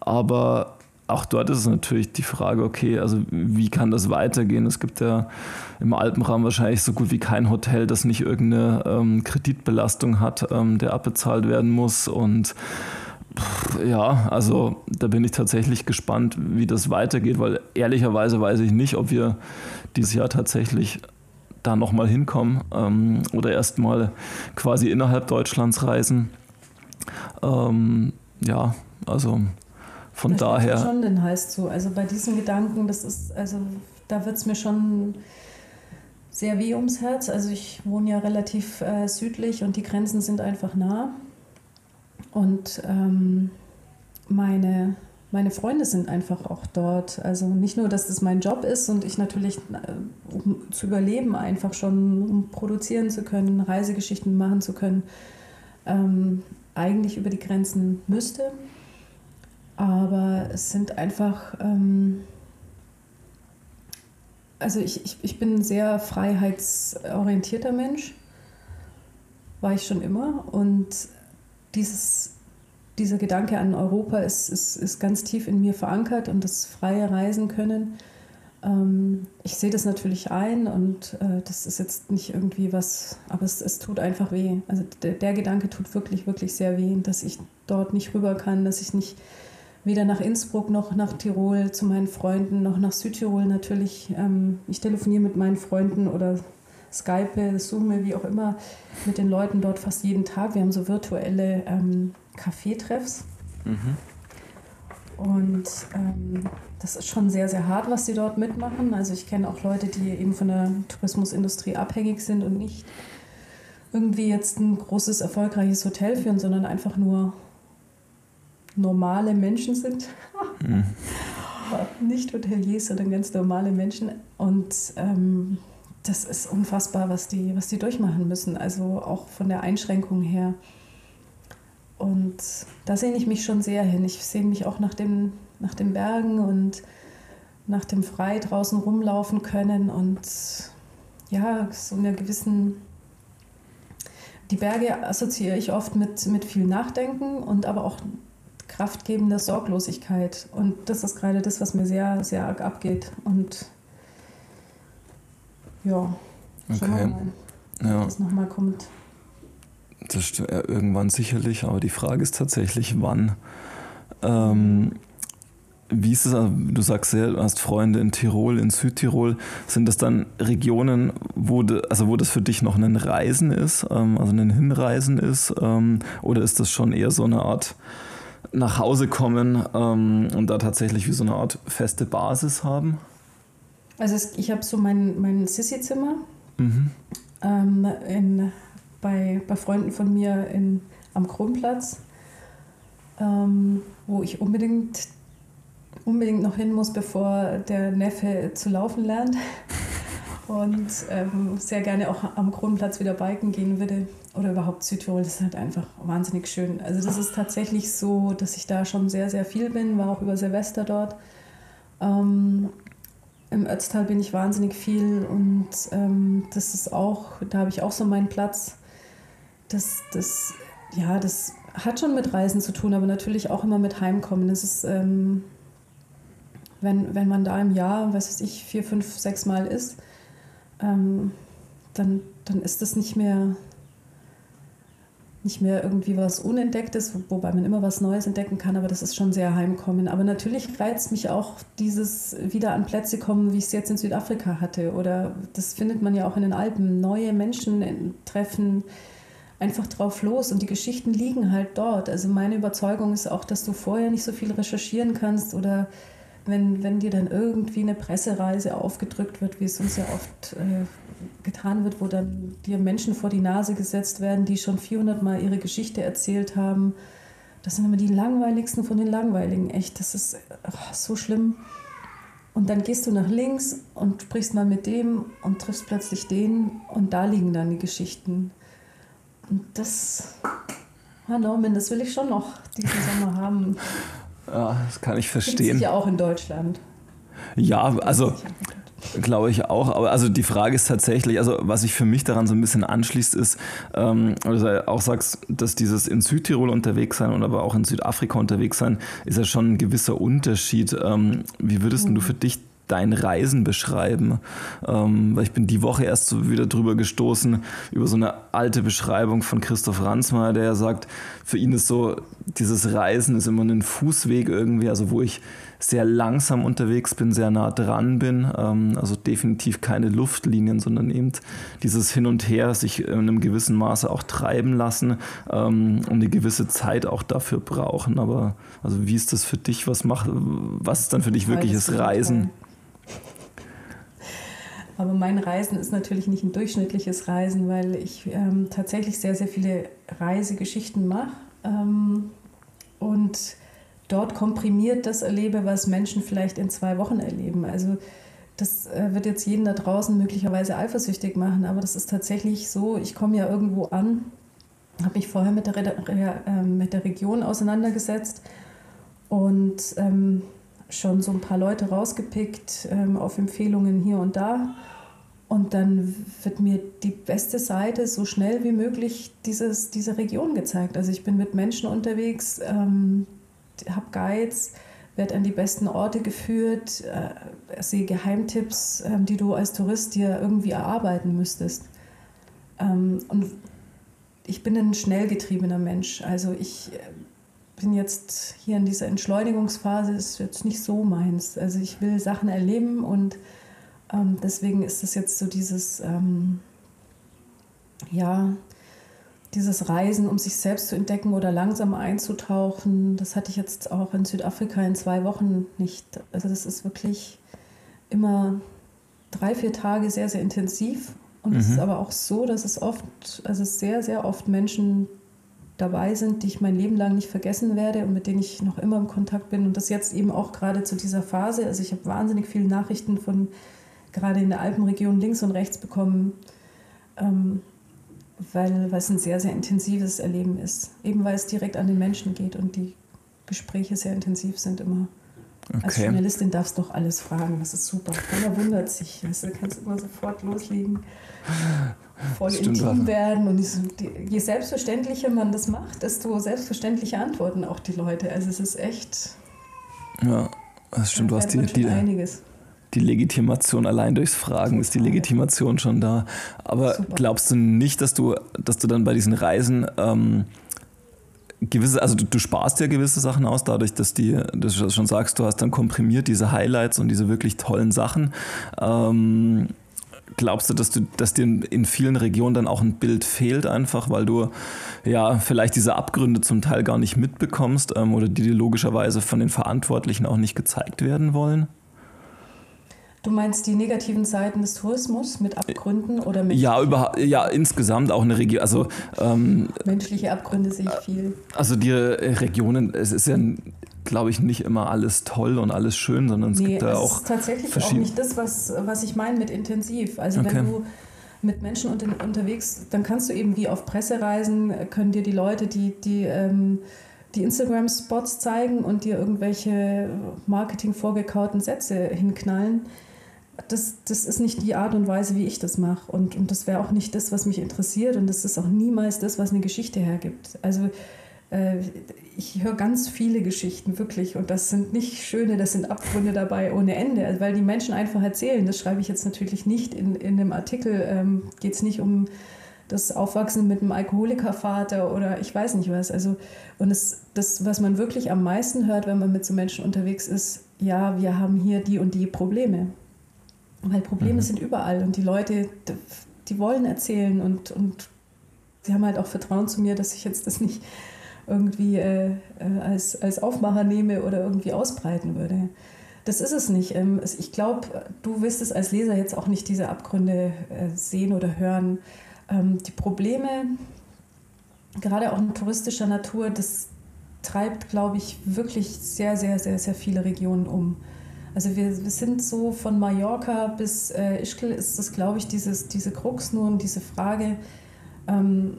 Aber auch dort ist es natürlich die Frage, okay, also wie kann das weitergehen? Es gibt ja im Alpenraum wahrscheinlich so gut wie kein Hotel, das nicht irgendeine ähm, Kreditbelastung hat, ähm, der abbezahlt werden muss. Und ja, also da bin ich tatsächlich gespannt, wie das weitergeht, weil ehrlicherweise weiß ich nicht, ob wir dieses Jahr tatsächlich da nochmal hinkommen ähm, oder erstmal quasi innerhalb Deutschlands reisen. Ähm, ja, also von das daher. schon den heißt so. Also bei diesen Gedanken, das ist, also da wird es mir schon sehr weh ums Herz. Also ich wohne ja relativ äh, südlich und die Grenzen sind einfach nah. Und ähm, meine, meine Freunde sind einfach auch dort. Also nicht nur, dass das mein Job ist und ich natürlich, äh, um zu überleben, einfach schon, um produzieren zu können, Reisegeschichten machen zu können, ähm, eigentlich über die Grenzen müsste. Aber es sind einfach, ähm, also ich, ich, ich bin ein sehr freiheitsorientierter Mensch, war ich schon immer. Und dieses, dieser Gedanke an Europa ist, ist, ist ganz tief in mir verankert und das freie Reisen können. Ähm, ich sehe das natürlich ein und äh, das ist jetzt nicht irgendwie was, aber es, es tut einfach weh. Also der, der Gedanke tut wirklich, wirklich sehr weh, dass ich dort nicht rüber kann, dass ich nicht weder nach Innsbruck noch nach Tirol zu meinen Freunden, noch nach Südtirol natürlich. Ähm, ich telefoniere mit meinen Freunden oder Skype, Zoome, wie auch immer, mit den Leuten dort fast jeden Tag. Wir haben so virtuelle ähm, Kaffeetreffs. Mhm. Und ähm, das ist schon sehr, sehr hart, was sie dort mitmachen. Also ich kenne auch Leute, die eben von der Tourismusindustrie abhängig sind und nicht irgendwie jetzt ein großes, erfolgreiches Hotel führen, sondern einfach nur normale Menschen sind. Mhm. Nicht Hoteliers, sondern ganz normale Menschen. Und ähm, das ist unfassbar, was die, was die durchmachen müssen. Also auch von der Einschränkung her. und da sehne ich mich schon sehr hin. Ich sehne mich auch nach, dem, nach den Bergen und nach dem frei draußen rumlaufen können und ja, so einer gewissen. Die Berge assoziiere ich oft mit, mit viel Nachdenken und aber auch kraftgebender Sorglosigkeit. Und das ist gerade das, was mir sehr, sehr arg abgeht. Und ja, schauen okay. wir mal, ja. was nochmal kommt. Das ja, irgendwann sicherlich, aber die Frage ist tatsächlich, wann. Ähm, wie ist es, du sagst ja, du hast Freunde in Tirol, in Südtirol. Sind das dann Regionen, wo, de, also wo das für dich noch ein Reisen ist, ähm, also ein Hinreisen ist? Ähm, oder ist das schon eher so eine Art nach Hause kommen ähm, und da tatsächlich wie so eine Art feste Basis haben? Also es, ich habe so mein, mein Sissi-Zimmer mhm. ähm, bei, bei Freunden von mir in, am Kronplatz, ähm, wo ich unbedingt, unbedingt noch hin muss, bevor der Neffe zu laufen lernt. Und ähm, sehr gerne auch am Kronplatz wieder biken gehen würde. Oder überhaupt Südtirol, ist halt einfach wahnsinnig schön. Also das ist tatsächlich so, dass ich da schon sehr, sehr viel bin, war auch über Silvester dort. Ähm, Im Ötztal bin ich wahnsinnig viel und ähm, das ist auch, da habe ich auch so meinen Platz das, das, ja, das hat schon mit Reisen zu tun, aber natürlich auch immer mit Heimkommen. Das ist, ähm, wenn, wenn man da im Jahr, was weiß ich, vier, fünf, sechs Mal ist, ähm, dann, dann ist das nicht mehr, nicht mehr irgendwie was Unentdecktes, wobei man immer was Neues entdecken kann, aber das ist schon sehr Heimkommen. Aber natürlich reizt mich auch dieses wieder an Plätze kommen, wie ich es jetzt in Südafrika hatte. Oder das findet man ja auch in den Alpen. Neue Menschen treffen, einfach drauf los und die Geschichten liegen halt dort. Also meine Überzeugung ist auch, dass du vorher nicht so viel recherchieren kannst oder wenn, wenn dir dann irgendwie eine Pressereise aufgedrückt wird, wie es uns ja oft äh, getan wird, wo dann dir Menschen vor die Nase gesetzt werden, die schon 400 Mal ihre Geschichte erzählt haben. Das sind immer die langweiligsten von den langweiligen. Echt, das ist ach, so schlimm. Und dann gehst du nach links und sprichst mal mit dem und triffst plötzlich den und da liegen dann die Geschichten. Und das, Herr Norman, das will ich schon noch diesen Sommer haben. Ja, das kann ich verstehen. Gibt ja auch in Deutschland. Ja, also glaube ich auch. Aber also die Frage ist tatsächlich, also was sich für mich daran so ein bisschen anschließt, ist, ähm, also auch sagst, dass dieses in Südtirol unterwegs sein und aber auch in Südafrika unterwegs sein, ist ja schon ein gewisser Unterschied. Ähm, wie würdest mhm. du für dich dein Reisen beschreiben. Ähm, weil ich bin die Woche erst so wieder drüber gestoßen, über so eine alte Beschreibung von Christoph Ransmayr, der sagt, für ihn ist so, dieses Reisen ist immer ein Fußweg irgendwie, also wo ich sehr langsam unterwegs bin, sehr nah dran bin. Ähm, also definitiv keine Luftlinien, sondern eben dieses Hin und Her, sich in einem gewissen Maße auch treiben lassen ähm, und eine gewisse Zeit auch dafür brauchen. Aber also wie ist das für dich? Was macht, was ist dann für dich wirkliches Reisen? Aber mein Reisen ist natürlich nicht ein durchschnittliches Reisen, weil ich ähm, tatsächlich sehr, sehr viele Reisegeschichten mache ähm, und dort komprimiert das erlebe, was Menschen vielleicht in zwei Wochen erleben. Also das äh, wird jetzt jeden da draußen möglicherweise eifersüchtig machen, aber das ist tatsächlich so, ich komme ja irgendwo an, habe mich vorher mit der, Re äh, mit der Region auseinandergesetzt und ähm, schon so ein paar Leute rausgepickt ähm, auf Empfehlungen hier und da. Und dann wird mir die beste Seite so schnell wie möglich dieses, diese Region gezeigt. Also ich bin mit Menschen unterwegs, ähm, habe Guides, werde an die besten Orte geführt, äh, sehe Geheimtipps, äh, die du als Tourist dir irgendwie erarbeiten müsstest. Ähm, und ich bin ein schnell getriebener Mensch. Also ich äh, bin jetzt hier in dieser Entschleunigungsphase, ist jetzt nicht so meins. Also ich will Sachen erleben und ähm, deswegen ist es jetzt so dieses, ähm, ja, dieses Reisen, um sich selbst zu entdecken oder langsam einzutauchen. Das hatte ich jetzt auch in Südafrika in zwei Wochen nicht. Also das ist wirklich immer drei, vier Tage sehr, sehr intensiv. Und mhm. es ist aber auch so, dass es oft, also sehr, sehr oft Menschen dabei sind, die ich mein Leben lang nicht vergessen werde und mit denen ich noch immer im Kontakt bin. Und das jetzt eben auch gerade zu dieser Phase. Also ich habe wahnsinnig viele Nachrichten von gerade in der Alpenregion links und rechts bekommen, ähm, weil, weil es ein sehr, sehr intensives Erleben ist. Eben weil es direkt an den Menschen geht und die Gespräche sehr intensiv sind immer. Okay. Als Journalistin darfst du doch alles fragen, das ist super. Keiner wundert sich. Weißt du, kannst immer sofort loslegen, voll Stimmt, intim werden. Und je selbstverständlicher man das macht, desto selbstverständlicher antworten auch die Leute. Also es ist echt. Ja, das stimmt. Du hast die, die, einiges die Legitimation allein durchs Fragen ist die Legitimation schon da. Aber Super. glaubst du nicht, dass du, dass du dann bei diesen Reisen ähm, gewisse, also du, du, sparst ja gewisse Sachen aus, dadurch, dass die, dass du schon sagst, du hast dann komprimiert diese Highlights und diese wirklich tollen Sachen. Ähm, glaubst du, dass du, dass dir in vielen Regionen dann auch ein Bild fehlt, einfach, weil du ja vielleicht diese Abgründe zum Teil gar nicht mitbekommst ähm, oder die dir logischerweise von den Verantwortlichen auch nicht gezeigt werden wollen? Du meinst die negativen Seiten des Tourismus mit Abgründen oder mit ja über ja insgesamt auch eine Region also ähm, menschliche Abgründe sehe ich viel. also die Regionen es ist ja glaube ich nicht immer alles toll und alles schön sondern es nee, gibt da auch ist tatsächlich auch nicht das was was ich meine mit intensiv. Also okay. wenn du mit Menschen unter, unterwegs dann kannst du eben wie auf Pressereisen können dir die Leute die die ähm, die Instagram-Spots zeigen und dir irgendwelche Marketing vorgekauten Sätze hinknallen das, das ist nicht die Art und Weise, wie ich das mache. Und, und das wäre auch nicht das, was mich interessiert. Und das ist auch niemals das, was eine Geschichte hergibt. Also äh, ich höre ganz viele Geschichten, wirklich. Und das sind nicht schöne, das sind Abgründe dabei ohne Ende. Also, weil die Menschen einfach erzählen. Das schreibe ich jetzt natürlich nicht in, in dem Artikel. Ähm, Geht es nicht um das Aufwachsen mit einem Alkoholikervater oder ich weiß nicht was. Also, und es, das, was man wirklich am meisten hört, wenn man mit so Menschen unterwegs ist, ja, wir haben hier die und die Probleme. Weil Probleme mhm. sind überall und die Leute, die wollen erzählen und, und sie haben halt auch Vertrauen zu mir, dass ich jetzt das nicht irgendwie äh, äh als, als Aufmacher nehme oder irgendwie ausbreiten würde. Das ist es nicht. Ähm, ich glaube, du wirst es als Leser jetzt auch nicht diese Abgründe äh, sehen oder hören. Ähm, die Probleme, gerade auch in touristischer Natur, das treibt, glaube ich, wirklich sehr, sehr, sehr, sehr viele Regionen um. Also wir, wir sind so von Mallorca bis äh, Ischgl ist das, glaube ich, dieses, diese Krux nun, diese Frage, ähm,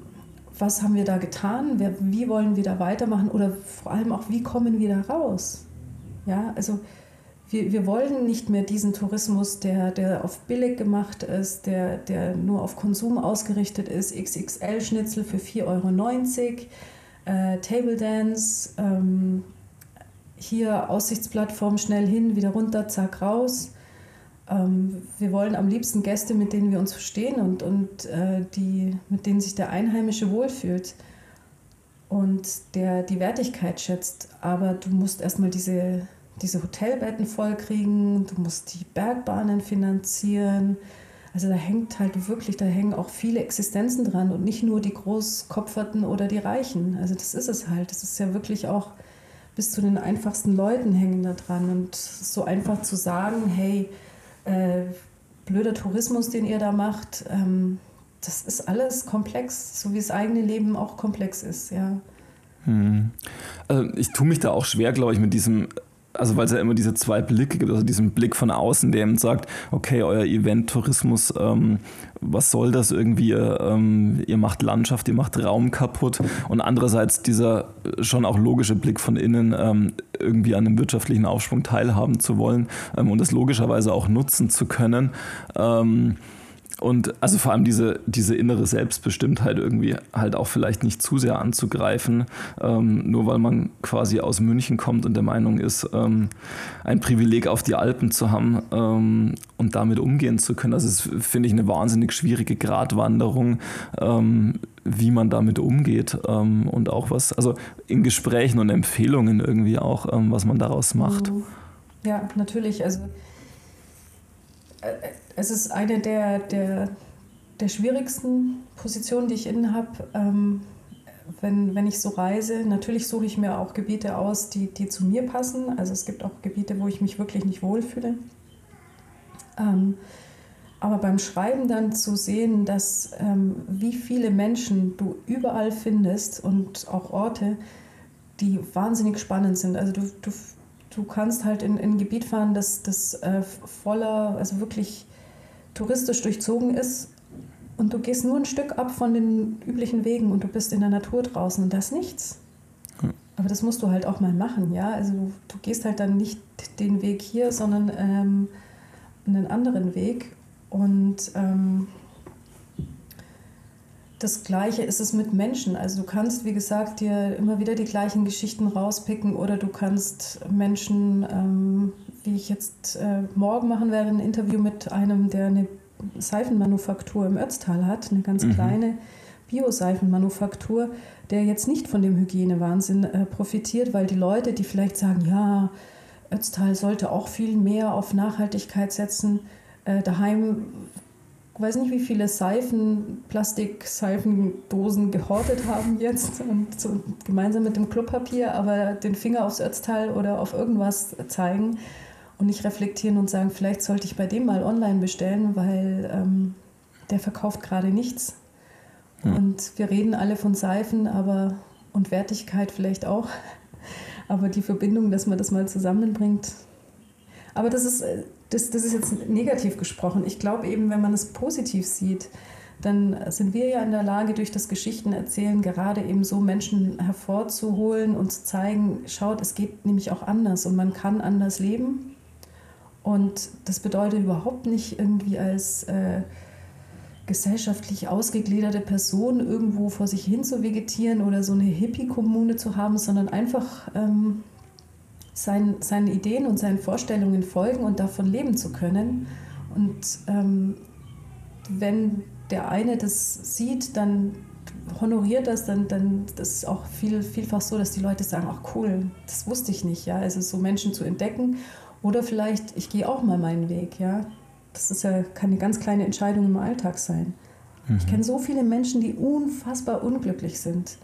was haben wir da getan, Wer, wie wollen wir da weitermachen? Oder vor allem auch, wie kommen wir da raus? Ja, also wir, wir wollen nicht mehr diesen Tourismus, der, der auf billig gemacht ist, der, der nur auf Konsum ausgerichtet ist, XXL-Schnitzel für 4,90 Euro, äh, Table Dance, ähm, hier Aussichtsplattform schnell hin, wieder runter, zack, raus. Ähm, wir wollen am liebsten Gäste, mit denen wir uns verstehen und, und äh, die, mit denen sich der Einheimische wohlfühlt und der die Wertigkeit schätzt. Aber du musst erstmal diese, diese Hotelbetten vollkriegen, du musst die Bergbahnen finanzieren. Also da hängt halt wirklich, da hängen auch viele Existenzen dran und nicht nur die Großkopferten oder die Reichen. Also das ist es halt. Das ist ja wirklich auch bis zu den einfachsten Leuten hängen da dran. Und so einfach zu sagen, hey, äh, blöder Tourismus, den ihr da macht, ähm, das ist alles komplex, so wie das eigene Leben auch komplex ist, ja. Hm. Also ich tue mich da auch schwer, glaube ich, mit diesem also weil es ja immer diese zwei Blicke gibt, also diesen Blick von außen, der eben sagt, okay, euer Event-Tourismus, ähm, was soll das irgendwie, ähm, ihr macht Landschaft, ihr macht Raum kaputt und andererseits dieser schon auch logische Blick von innen, ähm, irgendwie an einem wirtschaftlichen Aufschwung teilhaben zu wollen ähm, und das logischerweise auch nutzen zu können. Und also vor allem diese, diese innere Selbstbestimmtheit irgendwie halt auch vielleicht nicht zu sehr anzugreifen, ähm, nur weil man quasi aus München kommt und der Meinung ist, ähm, ein Privileg auf die Alpen zu haben ähm, und damit umgehen zu können. Das ist, finde ich, eine wahnsinnig schwierige Gratwanderung, ähm, wie man damit umgeht ähm, und auch was, also in Gesprächen und Empfehlungen irgendwie auch, ähm, was man daraus macht. Ja, natürlich. Also es ist eine der, der, der schwierigsten Positionen, die ich inne habe, ähm, wenn, wenn ich so reise. Natürlich suche ich mir auch Gebiete aus, die, die zu mir passen. Also es gibt auch Gebiete, wo ich mich wirklich nicht wohlfühle. Ähm, aber beim Schreiben dann zu sehen, dass ähm, wie viele Menschen du überall findest und auch Orte, die wahnsinnig spannend sind. Also du, du, du kannst halt in, in ein Gebiet fahren, das, das äh, voller, also wirklich touristisch durchzogen ist und du gehst nur ein Stück ab von den üblichen Wegen und du bist in der Natur draußen und das ist nichts. Aber das musst du halt auch mal machen, ja. Also du, du gehst halt dann nicht den Weg hier, sondern ähm, einen anderen Weg. Und ähm, das Gleiche ist es mit Menschen. Also du kannst, wie gesagt, dir immer wieder die gleichen Geschichten rauspicken oder du kannst Menschen, ähm, wie ich jetzt äh, morgen machen werde, ein Interview mit einem, der eine Seifenmanufaktur im Ötztal hat, eine ganz mhm. kleine Bio-Seifenmanufaktur, der jetzt nicht von dem Hygienewahnsinn äh, profitiert, weil die Leute, die vielleicht sagen, ja, Ötztal sollte auch viel mehr auf Nachhaltigkeit setzen, äh, daheim weiß nicht, wie viele Seifen, Plastik-Seifendosen gehortet haben jetzt und so gemeinsam mit dem Klopapier, aber den Finger aufs Ötztal oder auf irgendwas zeigen und nicht reflektieren und sagen, vielleicht sollte ich bei dem mal online bestellen, weil ähm, der verkauft gerade nichts. Ja. Und wir reden alle von Seifen, aber und Wertigkeit vielleicht auch. Aber die Verbindung, dass man das mal zusammenbringt. Aber das ist, äh, das, das ist jetzt negativ gesprochen. Ich glaube eben, wenn man es positiv sieht, dann sind wir ja in der Lage, durch das Geschichtenerzählen gerade eben so Menschen hervorzuholen und zu zeigen, schaut, es geht nämlich auch anders und man kann anders leben. Und das bedeutet überhaupt nicht irgendwie als äh, gesellschaftlich ausgegliederte Person irgendwo vor sich hin zu vegetieren oder so eine Hippie-Kommune zu haben, sondern einfach ähm, sein, seinen Ideen und seinen Vorstellungen folgen und davon leben zu können. Und ähm, wenn der eine das sieht, dann honoriert das, dann, dann das ist auch viel, vielfach so, dass die Leute sagen, ach cool, das wusste ich nicht, ja, also so Menschen zu entdecken oder vielleicht, ich gehe auch mal meinen Weg, ja, das ist ja keine ganz kleine Entscheidung im Alltag sein. Mhm. Ich kenne so viele Menschen, die unfassbar unglücklich sind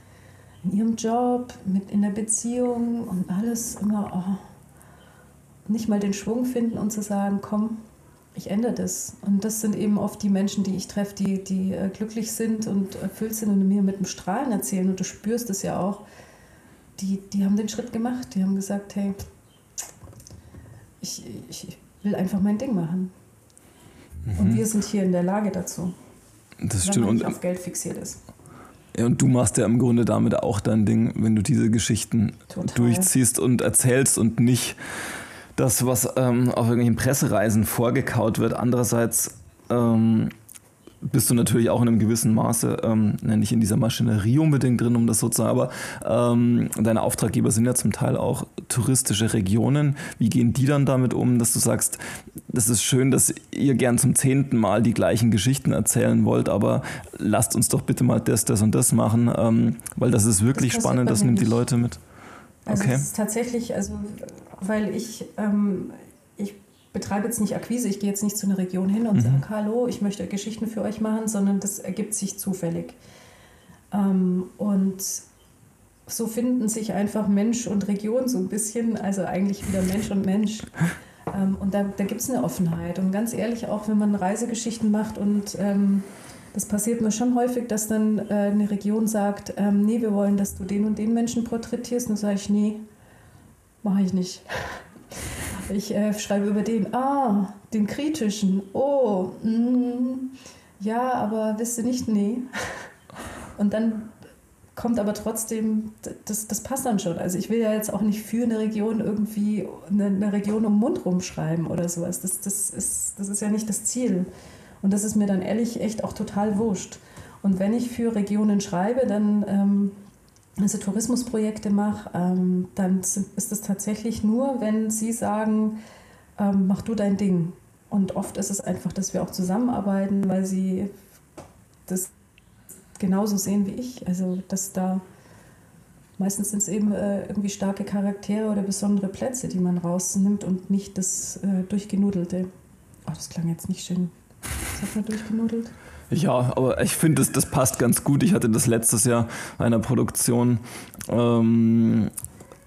in ihrem Job, mit in der Beziehung und alles immer oh, nicht mal den Schwung finden und zu sagen, komm, ich ändere das. Und das sind eben oft die Menschen, die ich treffe, die, die äh, glücklich sind und erfüllt sind und mir mit dem Strahlen erzählen. Und du spürst es ja auch. Die, die haben den Schritt gemacht. Die haben gesagt, hey, ich, ich will einfach mein Ding machen. Mhm. Und wir sind hier in der Lage dazu. Das stimmt. Man nicht und auf Geld fixiert ist. Ja, und du machst ja im Grunde damit auch dein Ding, wenn du diese Geschichten Total. durchziehst und erzählst und nicht das, was ähm, auf irgendwelchen Pressereisen vorgekaut wird. Andererseits ähm, bist du natürlich auch in einem gewissen Maße, ähm, nicht in dieser Maschinerie unbedingt drin, um das so zu sagen, aber ähm, deine Auftraggeber sind ja zum Teil auch touristische Regionen. Wie gehen die dann damit um, dass du sagst, das ist schön, dass ihr gern zum zehnten Mal die gleichen Geschichten erzählen wollt, aber lasst uns doch bitte mal das, das und das machen, ähm, weil das ist wirklich das spannend, das nimmt nicht. die Leute mit. Also okay. es ist tatsächlich, also weil ich, ähm, ich betreibe jetzt nicht Akquise, ich gehe jetzt nicht zu einer Region hin und mhm. sage, hallo, ich möchte Geschichten für euch machen, sondern das ergibt sich zufällig. Ähm, und so finden sich einfach Mensch und Region so ein bisschen, also eigentlich wieder Mensch und Mensch. Ähm, und da, da gibt es eine Offenheit. Und ganz ehrlich, auch wenn man Reisegeschichten macht und ähm, das passiert mir schon häufig, dass dann äh, eine Region sagt, ähm, nee, wir wollen, dass du den und den Menschen porträtierst. Und dann sage ich, nee, mache ich nicht. Ich äh, schreibe über den, ah, den kritischen, oh, mm, ja, aber wisst ihr nicht, nee. Und dann kommt aber trotzdem, das, das passt dann schon. Also ich will ja jetzt auch nicht für eine Region irgendwie eine, eine Region um den Mund rumschreiben oder sowas. Das, das, ist, das ist ja nicht das Ziel. Und das ist mir dann ehrlich echt auch total wurscht. Und wenn ich für Regionen schreibe, dann ähm, also Tourismusprojekte mache, ähm, dann ist es tatsächlich nur, wenn sie sagen, ähm, mach du dein Ding. Und oft ist es einfach, dass wir auch zusammenarbeiten, weil sie das genauso sehen wie ich. Also dass da meistens sind es eben äh, irgendwie starke Charaktere oder besondere Plätze, die man rausnimmt und nicht das äh, durchgenudelte. Oh, das klang jetzt nicht schön. Das hat man durchgenudelt. Ja, aber ich finde, das, das passt ganz gut. Ich hatte das letztes Jahr einer Produktion ähm,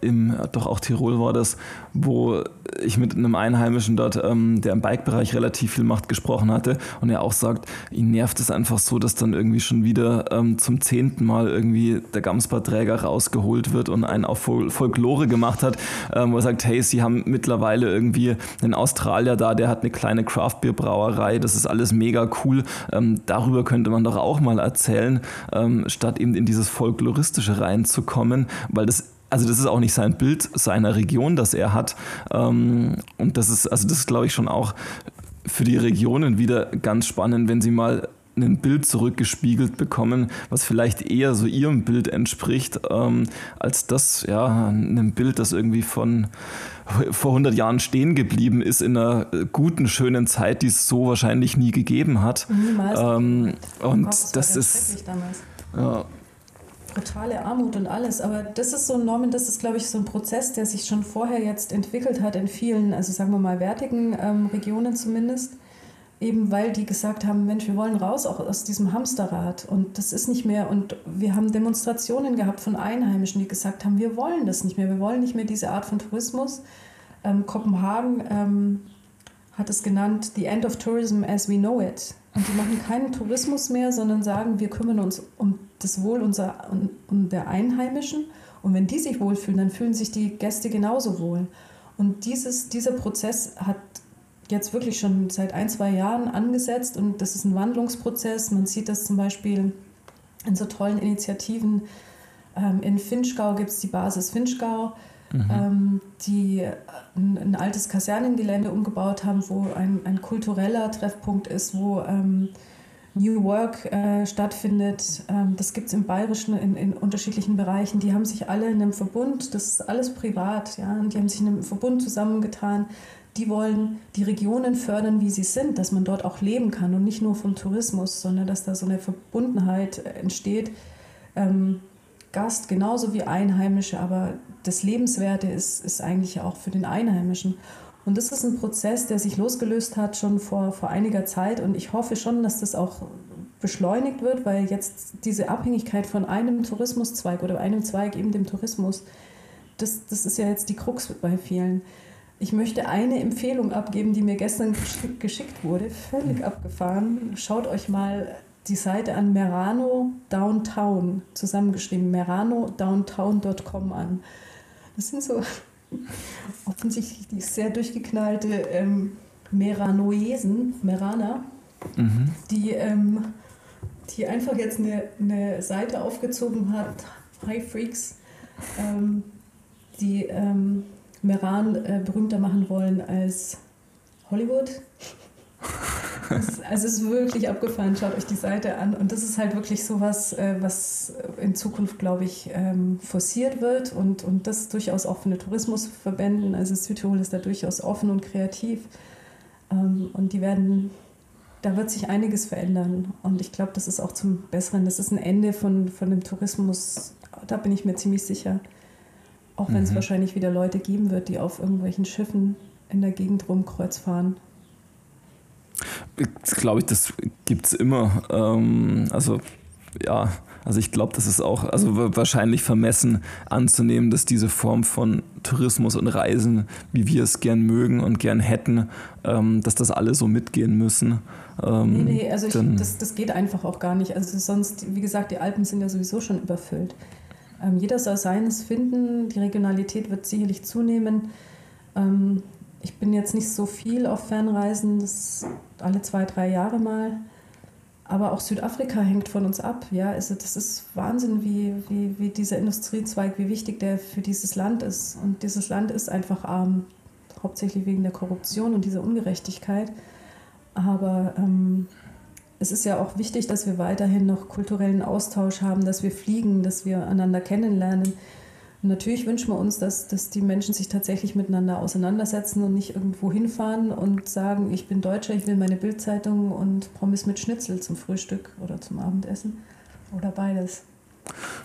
im, doch auch Tirol war das, wo ich mit einem Einheimischen dort, ähm, der im Bike-Bereich relativ viel macht, gesprochen hatte und er auch sagt, ihn nervt es einfach so, dass dann irgendwie schon wieder ähm, zum zehnten Mal irgendwie der Gamsbar-Träger rausgeholt wird und einen auf Fol Folklore gemacht hat, ähm, wo er sagt, hey, sie haben mittlerweile irgendwie einen Australier da, der hat eine kleine Craft-Bier-Brauerei, das ist alles mega cool, ähm, darüber könnte man doch auch mal erzählen, ähm, statt eben in dieses Folkloristische reinzukommen, weil das also das ist auch nicht sein Bild seiner Region, das er hat. Ähm, und das ist, also das ist, glaube ich, schon auch für die Regionen wieder ganz spannend, wenn sie mal ein Bild zurückgespiegelt bekommen, was vielleicht eher so ihrem Bild entspricht, ähm, als das, ja, ein Bild, das irgendwie von vor 100 Jahren stehen geblieben ist in einer guten, schönen Zeit, die es so wahrscheinlich nie gegeben hat. Niemals. Ähm, und Gott, das, das ist. Ja, brutale Armut und alles. Aber das ist so ein Norman, das ist, glaube ich, so ein Prozess, der sich schon vorher jetzt entwickelt hat in vielen, also sagen wir mal, wertigen ähm, Regionen zumindest. Eben weil die gesagt haben, Mensch, wir wollen raus auch aus diesem Hamsterrad. Und das ist nicht mehr. Und wir haben Demonstrationen gehabt von Einheimischen, die gesagt haben, wir wollen das nicht mehr. Wir wollen nicht mehr diese Art von Tourismus. Ähm, Kopenhagen ähm, hat es genannt, The End of Tourism as we know it. Und die machen keinen Tourismus mehr, sondern sagen, wir kümmern uns um das Wohl unserer, um, der Einheimischen. Und wenn die sich wohlfühlen, dann fühlen sich die Gäste genauso wohl. Und dieses, dieser Prozess hat jetzt wirklich schon seit ein, zwei Jahren angesetzt und das ist ein Wandlungsprozess. Man sieht das zum Beispiel in so tollen Initiativen. Ähm, in Finchgau gibt es die Basis Finchgau mhm. ähm, die ein, ein, altes Kasernengelände umgebaut haben, wo ein, ein kultureller Treffpunkt ist, wo ähm, New Work äh, stattfindet. Ähm, das gibt es im Bayerischen in, in, unterschiedlichen Bereichen. Die haben sich alle in einem Verbund, das ist alles privat, ja, und die haben sich in einem Verbund zusammengetan. Die wollen die Regionen fördern, wie sie sind, dass man dort auch leben kann und nicht nur vom Tourismus, sondern dass da so eine Verbundenheit äh, entsteht. Ähm, Gast genauso wie Einheimische, aber das Lebenswerte ist, ist eigentlich auch für den Einheimischen. Und das ist ein Prozess, der sich losgelöst hat schon vor, vor einiger Zeit und ich hoffe schon, dass das auch beschleunigt wird, weil jetzt diese Abhängigkeit von einem Tourismuszweig oder einem Zweig, eben dem Tourismus, das, das ist ja jetzt die Krux bei vielen. Ich möchte eine Empfehlung abgeben, die mir gestern geschickt wurde, völlig abgefahren. Schaut euch mal die Seite an Merano Downtown, zusammengeschrieben, meranodowntown.com an. Das sind so offensichtlich die sehr durchgeknallte ähm, Meranoesen, Meraner, mhm. die, ähm, die einfach jetzt eine, eine Seite aufgezogen hat, Hi Freaks, ähm, die ähm, Meran äh, berühmter machen wollen als Hollywood also es ist wirklich abgefahren, schaut euch die Seite an. Und das ist halt wirklich so was, äh, was in Zukunft, glaube ich, ähm, forciert wird und, und das durchaus auch von den Tourismusverbänden. Also Südtirol ist da durchaus offen und kreativ. Ähm, und die werden, da wird sich einiges verändern. Und ich glaube, das ist auch zum Besseren. Das ist ein Ende von, von dem Tourismus, da bin ich mir ziemlich sicher. Auch wenn es mhm. wahrscheinlich wieder Leute geben wird, die auf irgendwelchen Schiffen in der Gegend rumkreuz fahren glaube ich, das gibt es immer. Ähm, also ja, also ich glaube, das ist auch also wahrscheinlich vermessen anzunehmen, dass diese Form von Tourismus und Reisen, wie wir es gern mögen und gern hätten, ähm, dass das alle so mitgehen müssen. Ähm, nee, nee, also ich, das, das geht einfach auch gar nicht. Also sonst, wie gesagt, die Alpen sind ja sowieso schon überfüllt. Ähm, jeder soll seines finden, die Regionalität wird sicherlich zunehmen. Ähm, ich bin jetzt nicht so viel auf Fernreisen, das alle zwei, drei Jahre mal. Aber auch Südafrika hängt von uns ab. Ja, also das ist Wahnsinn, wie, wie, wie dieser Industriezweig, wie wichtig der für dieses Land ist. Und dieses Land ist einfach arm, hauptsächlich wegen der Korruption und dieser Ungerechtigkeit. Aber ähm, es ist ja auch wichtig, dass wir weiterhin noch kulturellen Austausch haben, dass wir fliegen, dass wir einander kennenlernen. Und natürlich wünschen wir uns, dass, dass die Menschen sich tatsächlich miteinander auseinandersetzen und nicht irgendwo hinfahren und sagen, ich bin Deutscher, ich will meine Bildzeitung und Pommes mit Schnitzel zum Frühstück oder zum Abendessen oder beides.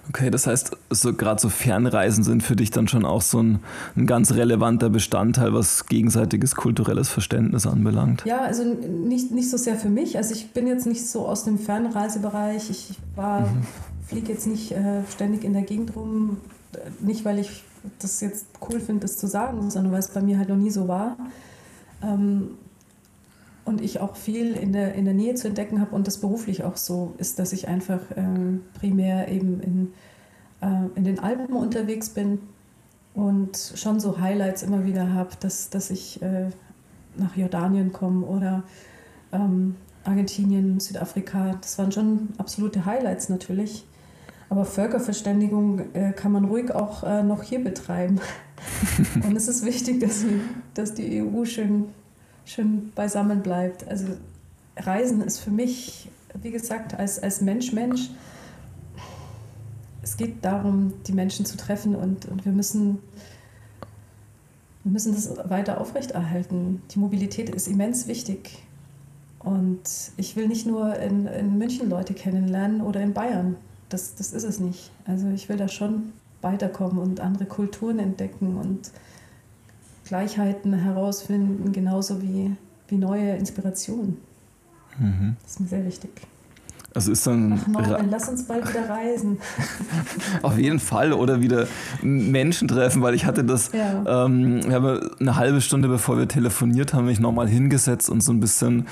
Okay, das heißt, so gerade so Fernreisen sind für dich dann schon auch so ein, ein, ganz relevanter Bestandteil, was gegenseitiges kulturelles Verständnis anbelangt. Ja, also nicht, nicht so sehr für mich. Also ich bin jetzt nicht so aus dem Fernreisebereich. Ich war, mhm. fliege jetzt nicht äh, ständig in der Gegend rum, nicht, weil ich das jetzt cool finde, das zu sagen, sondern weil es bei mir halt noch nie so war. Ähm, und ich auch viel in der, in der Nähe zu entdecken habe und das beruflich auch so ist, dass ich einfach ähm, primär eben in, äh, in den Alpen unterwegs bin und schon so Highlights immer wieder habe, dass, dass ich äh, nach Jordanien komme oder ähm, Argentinien, Südafrika. Das waren schon absolute Highlights natürlich. Aber Völkerverständigung äh, kann man ruhig auch äh, noch hier betreiben. Und es ist wichtig, dass die, dass die EU schön, schön beisammen bleibt. Also Reisen ist für mich, wie gesagt, als, als Mensch, Mensch, es geht darum, die Menschen zu treffen und, und wir müssen wir müssen das weiter aufrechterhalten. Die Mobilität ist immens wichtig. Und ich will nicht nur in, in München Leute kennenlernen oder in Bayern. Das, das ist es nicht. Also ich will da schon weiterkommen und andere Kulturen entdecken und Gleichheiten herausfinden, genauso wie, wie neue Inspirationen. Mhm. Das ist mir sehr wichtig. Also ist dann. Ach Norman, lass uns bald wieder reisen. Auf jeden Fall oder wieder Menschen treffen, weil ich hatte das. Ja. Ähm, ich habe eine halbe Stunde bevor wir telefoniert haben, mich nochmal hingesetzt und so ein bisschen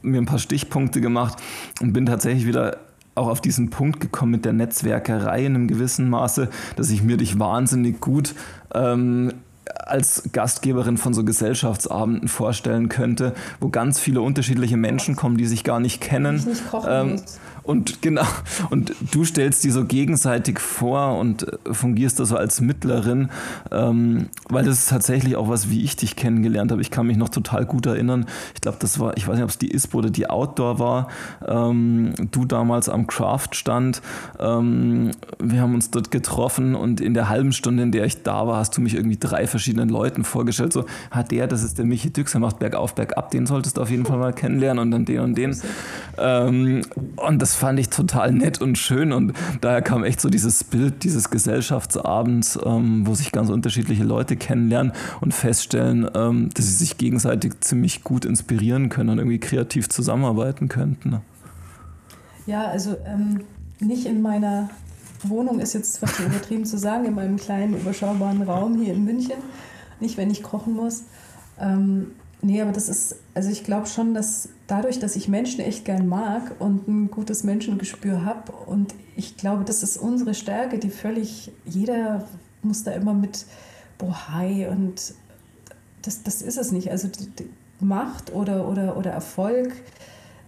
mir ein paar Stichpunkte gemacht und bin tatsächlich wieder auch auf diesen Punkt gekommen mit der Netzwerkerei in einem gewissen Maße, dass ich mir dich wahnsinnig gut ähm, als Gastgeberin von so Gesellschaftsabenden vorstellen könnte, wo ganz viele unterschiedliche Menschen kommen, die sich gar nicht kennen. Ich nicht kochen ähm, und genau, und du stellst die so gegenseitig vor und äh, fungierst da so als Mittlerin, ähm, weil das ist tatsächlich auch was, wie ich dich kennengelernt habe. Ich kann mich noch total gut erinnern. Ich glaube, das war, ich weiß nicht, ob es die ISPO oder die Outdoor war. Ähm, du damals am Craft stand. Ähm, wir haben uns dort getroffen und in der halben Stunde, in der ich da war, hast du mich irgendwie drei verschiedenen Leuten vorgestellt. So, hat der, das ist der Michi Düx, der macht bergauf, bergab, den solltest du auf jeden Fall mal kennenlernen und dann den und den. Ähm, und das das fand ich total nett und schön und daher kam echt so dieses Bild dieses Gesellschaftsabends, ähm, wo sich ganz unterschiedliche Leute kennenlernen und feststellen, ähm, dass sie sich gegenseitig ziemlich gut inspirieren können und irgendwie kreativ zusammenarbeiten könnten. Ne? Ja, also ähm, nicht in meiner Wohnung ist jetzt fast übertrieben zu sagen, in meinem kleinen überschaubaren Raum hier in München, nicht wenn ich kochen muss. Ähm, Nee, aber das ist, also ich glaube schon, dass dadurch, dass ich Menschen echt gern mag und ein gutes Menschengespür habe und ich glaube, das ist unsere Stärke, die völlig, jeder muss da immer mit Bohai und das, das ist es nicht. Also die, die Macht oder, oder, oder Erfolg,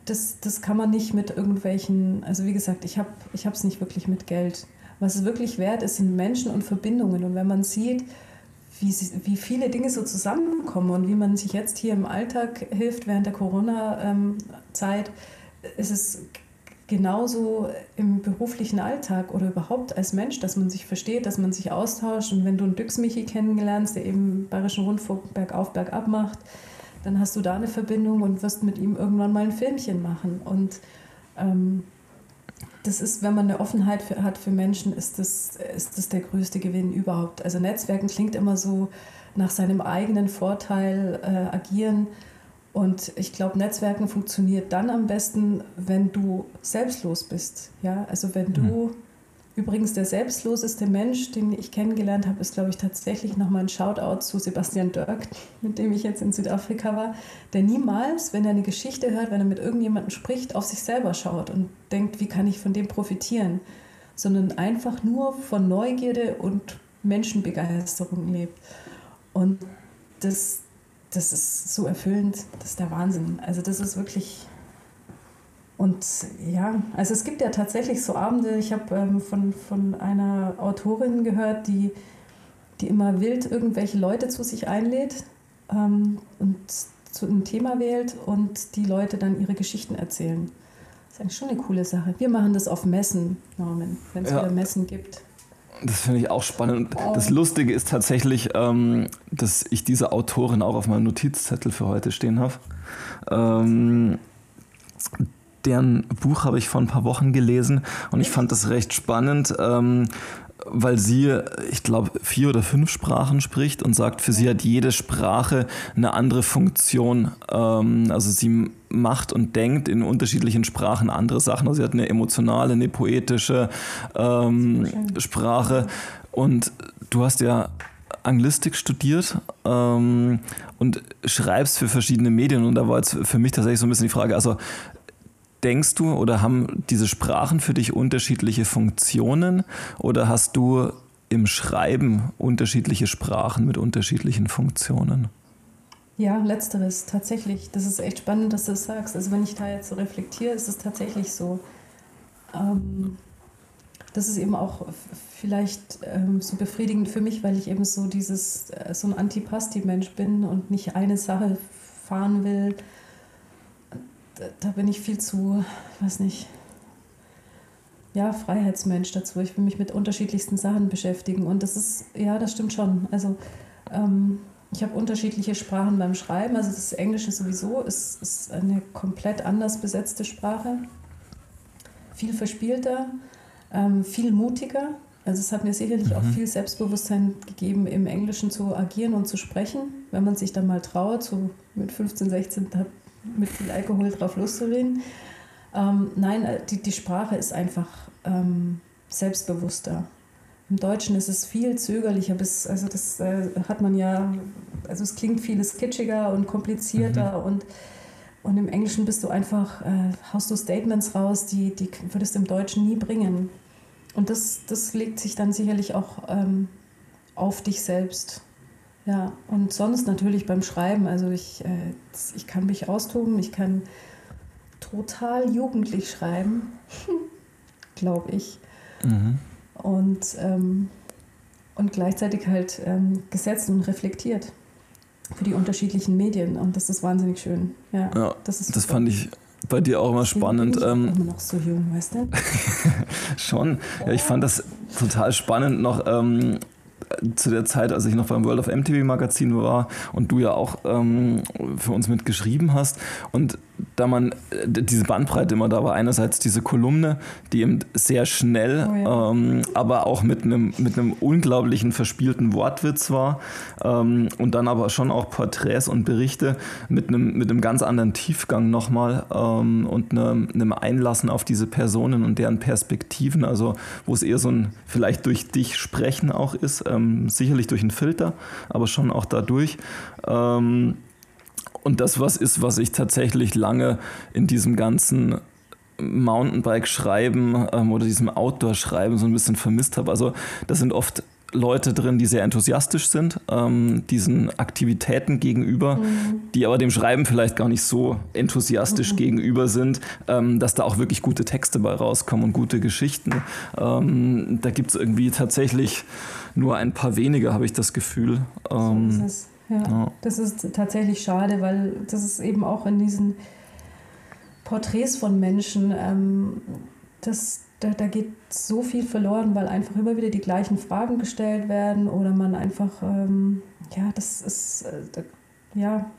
das, das kann man nicht mit irgendwelchen, also wie gesagt, ich habe es nicht wirklich mit Geld. Was es wirklich wert ist, sind Menschen und Verbindungen. Und wenn man sieht, wie, wie viele Dinge so zusammenkommen und wie man sich jetzt hier im Alltag hilft während der Corona-Zeit, ist es genauso im beruflichen Alltag oder überhaupt als Mensch, dass man sich versteht, dass man sich austauscht. Und wenn du einen Düx-Michi kennenlernst, der eben Bayerischen Rundfunk bergauf, bergab macht, dann hast du da eine Verbindung und wirst mit ihm irgendwann mal ein Filmchen machen. Und ähm, das ist, wenn man eine Offenheit für, hat für Menschen, ist das, ist das der größte Gewinn überhaupt. Also Netzwerken klingt immer so nach seinem eigenen Vorteil äh, agieren. Und ich glaube, Netzwerken funktioniert dann am besten, wenn du selbstlos bist. Ja? Also wenn du mhm. Übrigens, der selbstloseste Mensch, den ich kennengelernt habe, ist, glaube ich, tatsächlich nochmal ein Shoutout zu Sebastian Dirk, mit dem ich jetzt in Südafrika war, der niemals, wenn er eine Geschichte hört, wenn er mit irgendjemandem spricht, auf sich selber schaut und denkt, wie kann ich von dem profitieren, sondern einfach nur von Neugierde und Menschenbegeisterung lebt. Und das, das ist so erfüllend, das ist der Wahnsinn. Also das ist wirklich und ja, also es gibt ja tatsächlich so Abende, ich habe ähm, von, von einer Autorin gehört, die, die immer wild irgendwelche Leute zu sich einlädt ähm, und zu einem Thema wählt und die Leute dann ihre Geschichten erzählen. Das ist eigentlich schon eine coole Sache. Wir machen das auf Messen, Norman, wenn es ja. wieder Messen gibt. Das finde ich auch spannend. Oh. Das Lustige ist tatsächlich, ähm, dass ich diese Autorin auch auf meinem Notizzettel für heute stehen habe. Deren Buch habe ich vor ein paar Wochen gelesen und ich fand das recht spannend, ähm, weil sie, ich glaube, vier oder fünf Sprachen spricht und sagt, für sie hat jede Sprache eine andere Funktion. Ähm, also sie macht und denkt in unterschiedlichen Sprachen andere Sachen. Also sie hat eine emotionale, eine poetische ähm, Sprache. Und du hast ja Anglistik studiert ähm, und schreibst für verschiedene Medien. Und da war jetzt für mich tatsächlich so ein bisschen die Frage, also denkst du oder haben diese Sprachen für dich unterschiedliche Funktionen oder hast du im Schreiben unterschiedliche Sprachen mit unterschiedlichen Funktionen? Ja, letzteres tatsächlich. Das ist echt spannend, dass du das sagst. Also wenn ich da jetzt so reflektiere, ist es tatsächlich so. Ähm, das ist eben auch vielleicht ähm, so befriedigend für mich, weil ich eben so dieses, äh, so ein Antipasti-Mensch bin und nicht eine Sache fahren will. Da, da, bin ich viel zu, weiß nicht, ja, Freiheitsmensch dazu. Ich will mich mit unterschiedlichsten Sachen beschäftigen und das ist, ja, das stimmt schon. Also ähm, ich habe unterschiedliche Sprachen beim Schreiben. Also das Englische sowieso ist, ist eine komplett anders besetzte Sprache. Viel verspielter ähm, viel mutiger. Also es hat mir sicherlich mhm. auch viel Selbstbewusstsein gegeben, im Englischen zu agieren und zu sprechen, wenn man sich dann mal traut, so mit 15, 16 mit viel Alkohol drauf loszureden. Ähm, nein, äh, die, die Sprache ist einfach ähm, selbstbewusster. Im Deutschen ist es viel zögerlicher, bis, also das äh, hat man ja, also es klingt vieles kitschiger und komplizierter mhm. und und im Englischen bist du einfach, äh, haust du Statements raus, die, die würdest du im Deutschen nie bringen. Und das, das legt sich dann sicherlich auch ähm, auf dich selbst. Ja, und sonst natürlich beim Schreiben. Also ich, äh, ich kann mich austoben, ich kann total jugendlich schreiben, glaube ich. Mhm. Und, ähm, und gleichzeitig halt ähm, gesetzt und reflektiert für die unterschiedlichen Medien. Und das ist wahnsinnig schön. Ja, ja das, ist das fand ich bei dir auch immer spannend. Ich bin ähm, immer noch so jung, weißt du? schon. Ja, ich fand das total spannend noch. Ähm, zu der Zeit, als ich noch beim World of MTV Magazin war und du ja auch ähm, für uns mitgeschrieben hast. Und da man diese Bandbreite immer da war, einerseits diese Kolumne, die eben sehr schnell, oh ja. ähm, aber auch mit einem mit einem unglaublichen verspielten Wortwitz war ähm, und dann aber schon auch Porträts und Berichte mit einem mit einem ganz anderen Tiefgang nochmal ähm, und einem, einem Einlassen auf diese Personen und deren Perspektiven, also wo es eher so ein vielleicht durch dich sprechen auch ist, ähm, sicherlich durch einen Filter, aber schon auch dadurch. Ähm, und das was ist, was ich tatsächlich lange in diesem ganzen Mountainbike-Schreiben ähm, oder diesem Outdoor-Schreiben so ein bisschen vermisst habe. Also das sind oft Leute drin, die sehr enthusiastisch sind, ähm, diesen Aktivitäten gegenüber, mhm. die aber dem Schreiben vielleicht gar nicht so enthusiastisch mhm. gegenüber sind, ähm, dass da auch wirklich gute Texte bei rauskommen und gute Geschichten. Ähm, da gibt es irgendwie tatsächlich nur ein paar wenige, habe ich das Gefühl. so ähm. Ja, ja, das ist tatsächlich schade, weil das ist eben auch in diesen Porträts von Menschen, ähm, das, da, da geht so viel verloren, weil einfach immer wieder die gleichen Fragen gestellt werden oder man einfach, ähm, ja, das ist, äh, ja,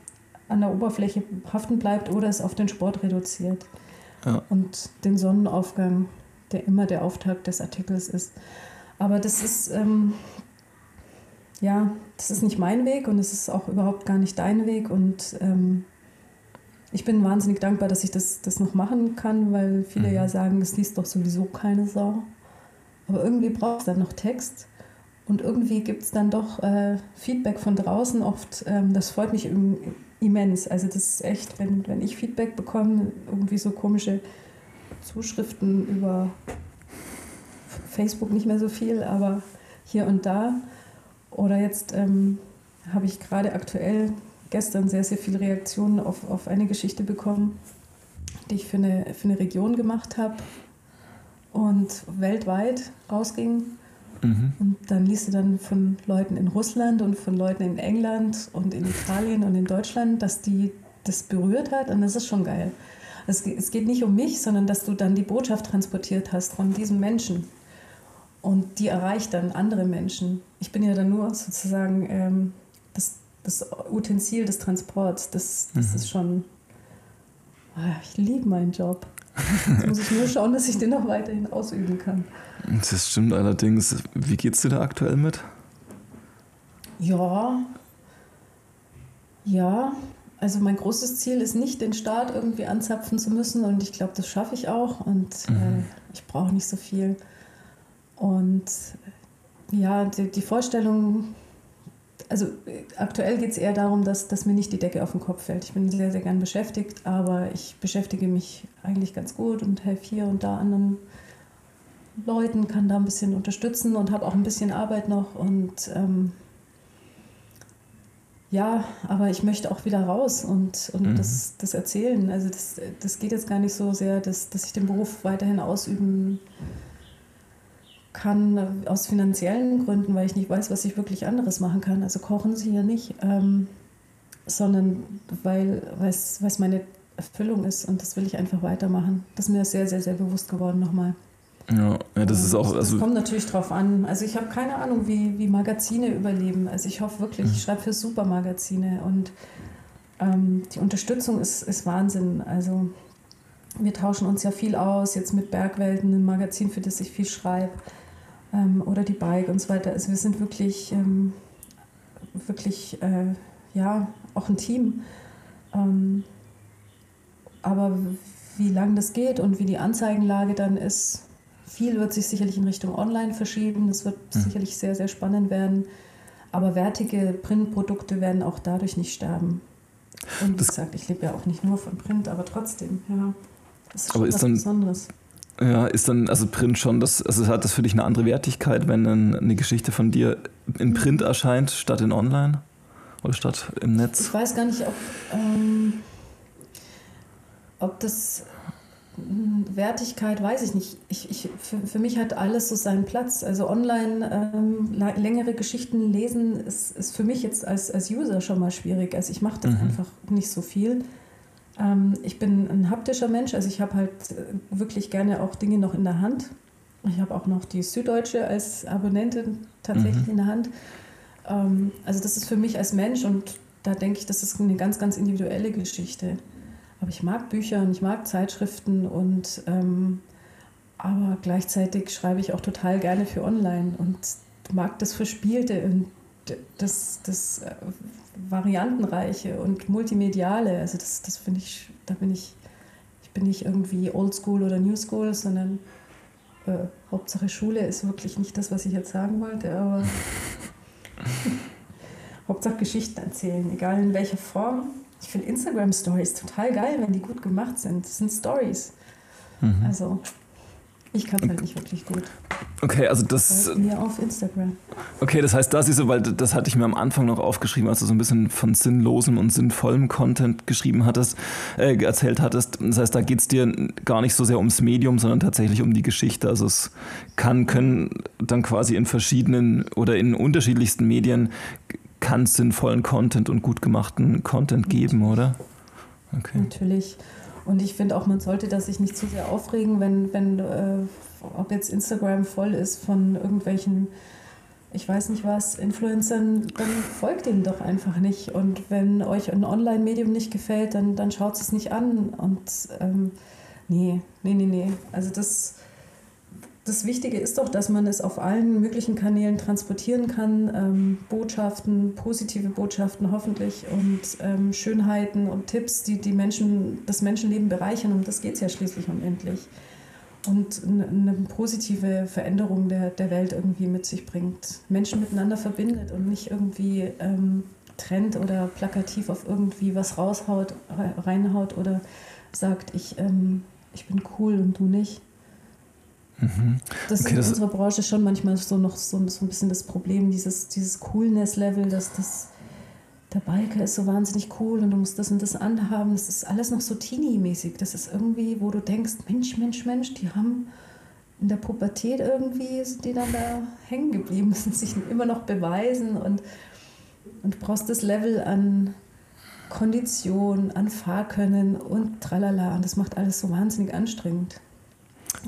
an der Oberfläche haften bleibt oder es auf den Sport reduziert. Ja. Und den Sonnenaufgang, der immer der Auftakt des Artikels ist. Aber das ist, ähm, ja, das ist nicht mein Weg und es ist auch überhaupt gar nicht dein Weg. Und ähm, ich bin wahnsinnig dankbar, dass ich das, das noch machen kann, weil viele mhm. ja sagen, das liest doch sowieso keine Sau. Aber irgendwie braucht es dann noch Text. Und irgendwie gibt es dann doch äh, Feedback von draußen oft. Ähm, das freut mich im, immens. Also das ist echt, wenn, wenn ich Feedback bekomme, irgendwie so komische Zuschriften über Facebook nicht mehr so viel, aber hier und da. Oder jetzt ähm, habe ich gerade aktuell gestern sehr, sehr viele Reaktionen auf, auf eine Geschichte bekommen, die ich für eine, für eine Region gemacht habe und weltweit rausging. Mhm. Und dann liest du dann von Leuten in Russland und von Leuten in England und in Italien und in Deutschland, dass die das berührt hat und das ist schon geil. Es, es geht nicht um mich, sondern dass du dann die Botschaft transportiert hast von diesem Menschen. Und die erreicht dann andere Menschen. Ich bin ja dann nur sozusagen ähm, das, das Utensil des Transports. Das, das mhm. ist schon. Oh, ich liebe meinen Job. Jetzt muss ich nur schauen, dass ich den noch weiterhin ausüben kann. Das stimmt allerdings. Wie geht's dir da aktuell mit? Ja. Ja. Also mein großes Ziel ist nicht, den Start irgendwie anzapfen zu müssen und ich glaube, das schaffe ich auch und mhm. äh, ich brauche nicht so viel. Und ja, die, die Vorstellung, also aktuell geht es eher darum, dass, dass mir nicht die Decke auf den Kopf fällt. Ich bin sehr, sehr gern beschäftigt, aber ich beschäftige mich eigentlich ganz gut und helfe hier und da anderen Leuten, kann da ein bisschen unterstützen und habe auch ein bisschen Arbeit noch und ähm, ja, aber ich möchte auch wieder raus und, und mhm. das, das erzählen. Also das, das geht jetzt gar nicht so sehr, dass, dass ich den Beruf weiterhin ausüben kann aus finanziellen Gründen, weil ich nicht weiß, was ich wirklich anderes machen kann. Also kochen sie ja nicht, ähm, sondern weil es meine Erfüllung ist und das will ich einfach weitermachen. Das ist mir sehr, sehr, sehr bewusst geworden nochmal. Ja, ja das ist auch. Also das kommt natürlich drauf an. Also ich habe keine Ahnung, wie, wie Magazine überleben. Also ich hoffe wirklich, ich mhm. schreibe für Supermagazine und ähm, die Unterstützung ist, ist Wahnsinn. Also wir tauschen uns ja viel aus, jetzt mit Bergwelten, ein Magazin, für das ich viel schreibe, ähm, oder die Bike und so weiter. Also wir sind wirklich, ähm, wirklich, äh, ja, auch ein Team. Ähm, aber wie lange das geht und wie die Anzeigenlage dann ist, viel wird sich sicherlich in Richtung Online verschieben. Das wird mhm. sicherlich sehr, sehr spannend werden. Aber wertige Printprodukte werden auch dadurch nicht sterben. Und wie das gesagt, ich lebe ja auch nicht nur von Print, aber trotzdem, ja. Das ist aber ist was dann, Besonderes. Ja, ist dann, also Print schon, das, also hat das für dich eine andere Wertigkeit, wenn eine Geschichte von dir in Print erscheint, statt in Online? Oder statt im Netz? Ich weiß gar nicht, ob, ähm, ob das Wertigkeit weiß ich nicht. Ich, ich, für, für mich hat alles so seinen Platz. Also online ähm, längere Geschichten lesen ist, ist für mich jetzt als, als User schon mal schwierig. Also ich mache das mhm. einfach nicht so viel. Ähm, ich bin ein haptischer Mensch, also ich habe halt äh, wirklich gerne auch Dinge noch in der Hand. Ich habe auch noch die Süddeutsche als Abonnentin tatsächlich mhm. in der Hand. Ähm, also das ist für mich als Mensch und da denke ich, das ist eine ganz, ganz individuelle Geschichte. Aber ich mag Bücher und ich mag Zeitschriften und ähm, aber gleichzeitig schreibe ich auch total gerne für online und mag das Verspielte und das, das äh, Variantenreiche und Multimediale. Also das, das finde ich, da bin ich, ich bin nicht irgendwie Oldschool oder New School, sondern äh, Hauptsache Schule ist wirklich nicht das, was ich jetzt sagen wollte, aber Hauptsache Geschichten erzählen, egal in welcher Form. Ich finde Instagram Stories total geil, wenn die gut gemacht sind. Das sind Stories. Mhm. Also ich kann es halt nicht wirklich gut. Okay, also das. Mir auf Instagram. Okay, das heißt, das ist so, weil das hatte ich mir am Anfang noch aufgeschrieben, als du so ein bisschen von sinnlosem und sinnvollem Content geschrieben hattest, äh, erzählt hattest. Das heißt, da geht es dir gar nicht so sehr ums Medium, sondern tatsächlich um die Geschichte. Also es kann, können dann quasi in verschiedenen oder in unterschiedlichsten Medien kann sinnvollen Content und gut gemachten Content geben, oder? Okay. Natürlich. Und ich finde auch, man sollte das sich nicht zu sehr aufregen, wenn, wenn äh, ob jetzt Instagram voll ist von irgendwelchen, ich weiß nicht was, Influencern, dann folgt ihnen doch einfach nicht. Und wenn euch ein Online-Medium nicht gefällt, dann, dann schaut es nicht an. Und ähm, nee, nee, nee, nee. Also das das Wichtige ist doch, dass man es auf allen möglichen Kanälen transportieren kann. Ähm, Botschaften, positive Botschaften hoffentlich und ähm, Schönheiten und Tipps, die, die Menschen, das Menschenleben bereichern. Um das geht es ja schließlich und endlich. Und eine positive Veränderung der, der Welt irgendwie mit sich bringt. Menschen miteinander verbindet und nicht irgendwie ähm, trennt oder plakativ auf irgendwie was raushaut, reinhaut oder sagt, ich, ähm, ich bin cool und du nicht. Mhm. Das okay, ist in unserer Branche schon manchmal so noch so, so ein bisschen das Problem, dieses, dieses Coolness-Level, dass das der Biker ist so wahnsinnig cool und du musst das und das anhaben. Das ist alles noch so teeny-mäßig. Das ist irgendwie, wo du denkst, Mensch, Mensch, Mensch, die haben in der Pubertät irgendwie, sind die dann da hängen geblieben, müssen sich immer noch beweisen und, und du brauchst das Level an Kondition, an Fahrkönnen und tralala. Und das macht alles so wahnsinnig anstrengend.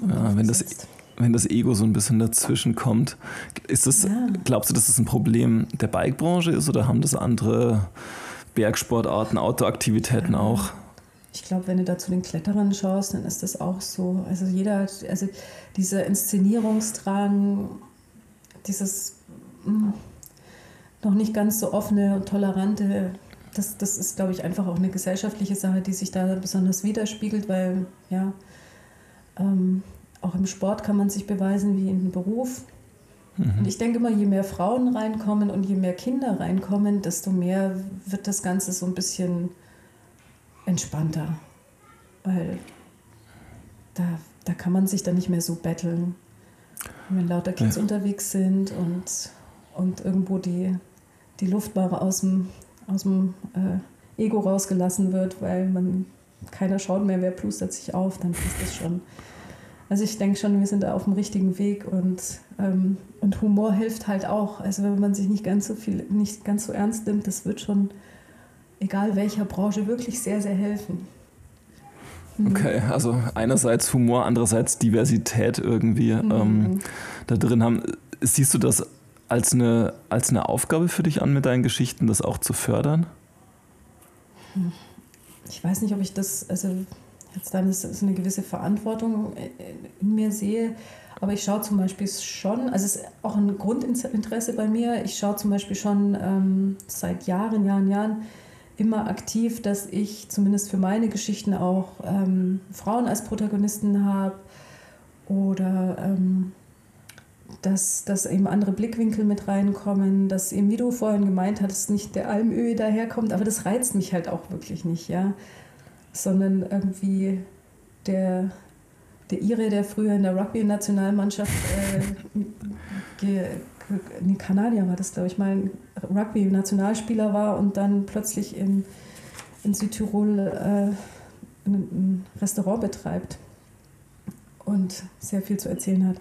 Ja, wenn, das, wenn das Ego so ein bisschen dazwischen kommt, ist das, ja. glaubst du, dass das ein Problem der Bikebranche ist oder haben das andere Bergsportarten, Outdoor-Aktivitäten ja. auch? Ich glaube, wenn du da zu den Kletterern schaust, dann ist das auch so. Also jeder, also dieser Inszenierungsdrang, dieses mh, hm, noch nicht ganz so offene und tolerante, das, das ist, glaube ich, einfach auch eine gesellschaftliche Sache, die sich da besonders widerspiegelt, weil ja, ähm, auch im Sport kann man sich beweisen wie im Beruf. Mhm. Und ich denke immer, je mehr Frauen reinkommen und je mehr Kinder reinkommen, desto mehr wird das Ganze so ein bisschen entspannter. Weil da, da kann man sich dann nicht mehr so betteln. Wenn lauter Kids ja. unterwegs sind und, und irgendwo die, die Luft mal aus dem, aus dem äh, Ego rausgelassen wird, weil man keiner schaut mehr, wer plustert sich auf, dann ist das schon. Also ich denke schon, wir sind da auf dem richtigen Weg und, ähm, und Humor hilft halt auch. Also wenn man sich nicht ganz so viel, nicht ganz so ernst nimmt, das wird schon, egal welcher Branche, wirklich sehr, sehr helfen. Mhm. Okay, also einerseits Humor, andererseits Diversität irgendwie mhm. ähm, da drin haben. Siehst du das als eine, als eine Aufgabe für dich an mit deinen Geschichten, das auch zu fördern? Ich weiß nicht, ob ich das, also jetzt dann ist, eine gewisse Verantwortung in mir sehe. Aber ich schaue zum Beispiel schon, also es ist auch ein Grundinteresse bei mir, ich schaue zum Beispiel schon ähm, seit Jahren, Jahren, Jahren immer aktiv, dass ich zumindest für meine Geschichten auch ähm, Frauen als Protagonisten habe oder ähm, dass, dass eben andere Blickwinkel mit reinkommen, dass eben, wie du vorhin gemeint hattest, nicht der Almöhi daherkommt, aber das reizt mich halt auch wirklich nicht, ja sondern irgendwie der, der Ire, der früher in der Rugby-Nationalmannschaft, äh, in Kanadier war das, glaube ich, mal Rugby-Nationalspieler war und dann plötzlich in, in Südtirol äh, ein Restaurant betreibt und sehr viel zu erzählen hat.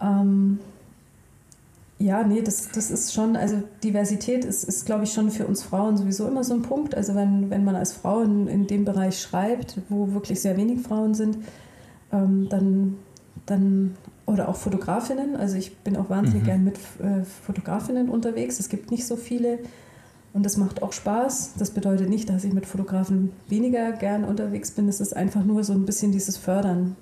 Ähm, ja, nee, das, das ist schon, also Diversität ist, ist glaube ich, schon für uns Frauen sowieso immer so ein Punkt. Also wenn, wenn man als Frau in, in dem Bereich schreibt, wo wirklich sehr wenig Frauen sind, ähm, dann, dann, oder auch Fotografinnen, also ich bin auch wahnsinnig mhm. gern mit äh, Fotografinnen unterwegs. Es gibt nicht so viele und das macht auch Spaß. Das bedeutet nicht, dass ich mit Fotografen weniger gern unterwegs bin. Es ist einfach nur so ein bisschen dieses Fördern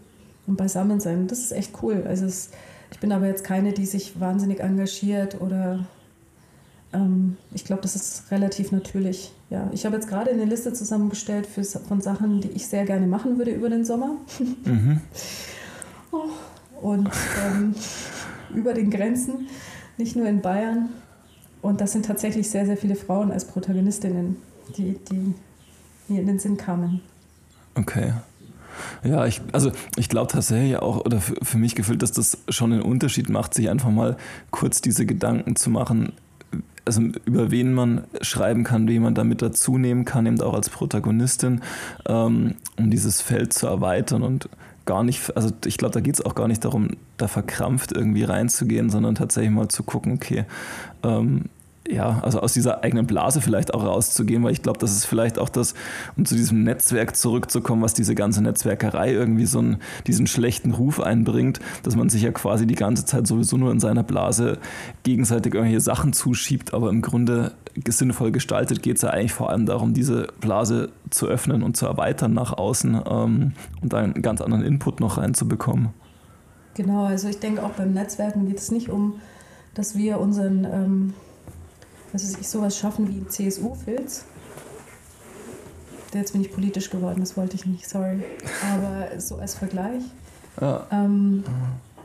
und Beisammensein. Das ist echt cool. Also es ich bin aber jetzt keine, die sich wahnsinnig engagiert oder ähm, ich glaube, das ist relativ natürlich. Ja, ich habe jetzt gerade eine Liste zusammengestellt für, von Sachen, die ich sehr gerne machen würde über den Sommer. Mhm. oh, und ähm, über den Grenzen, nicht nur in Bayern. Und das sind tatsächlich sehr, sehr viele Frauen als Protagonistinnen, die, die mir in den Sinn kamen. Okay. Ja, ich, also ich glaube tatsächlich auch, oder für, für mich gefühlt, dass das schon einen Unterschied macht, sich einfach mal kurz diese Gedanken zu machen, also über wen man schreiben kann, wen man damit dazu nehmen kann, eben auch als Protagonistin, ähm, um dieses Feld zu erweitern und gar nicht, also ich glaube, da geht es auch gar nicht darum, da verkrampft irgendwie reinzugehen, sondern tatsächlich mal zu gucken, okay, ähm, ja, also aus dieser eigenen Blase vielleicht auch rauszugehen, weil ich glaube, das ist vielleicht auch das, um zu diesem Netzwerk zurückzukommen, was diese ganze Netzwerkerei irgendwie so einen, diesen schlechten Ruf einbringt, dass man sich ja quasi die ganze Zeit sowieso nur in seiner Blase gegenseitig irgendwelche Sachen zuschiebt, aber im Grunde sinnvoll gestaltet geht es ja eigentlich vor allem darum, diese Blase zu öffnen und zu erweitern nach außen ähm, und einen ganz anderen Input noch reinzubekommen. Genau, also ich denke auch beim Netzwerken geht es nicht um, dass wir unseren ähm also ich sowas schaffen wie CSU-Filz. Jetzt bin ich politisch geworden, das wollte ich nicht, sorry. Aber so als Vergleich. Ja. Ähm,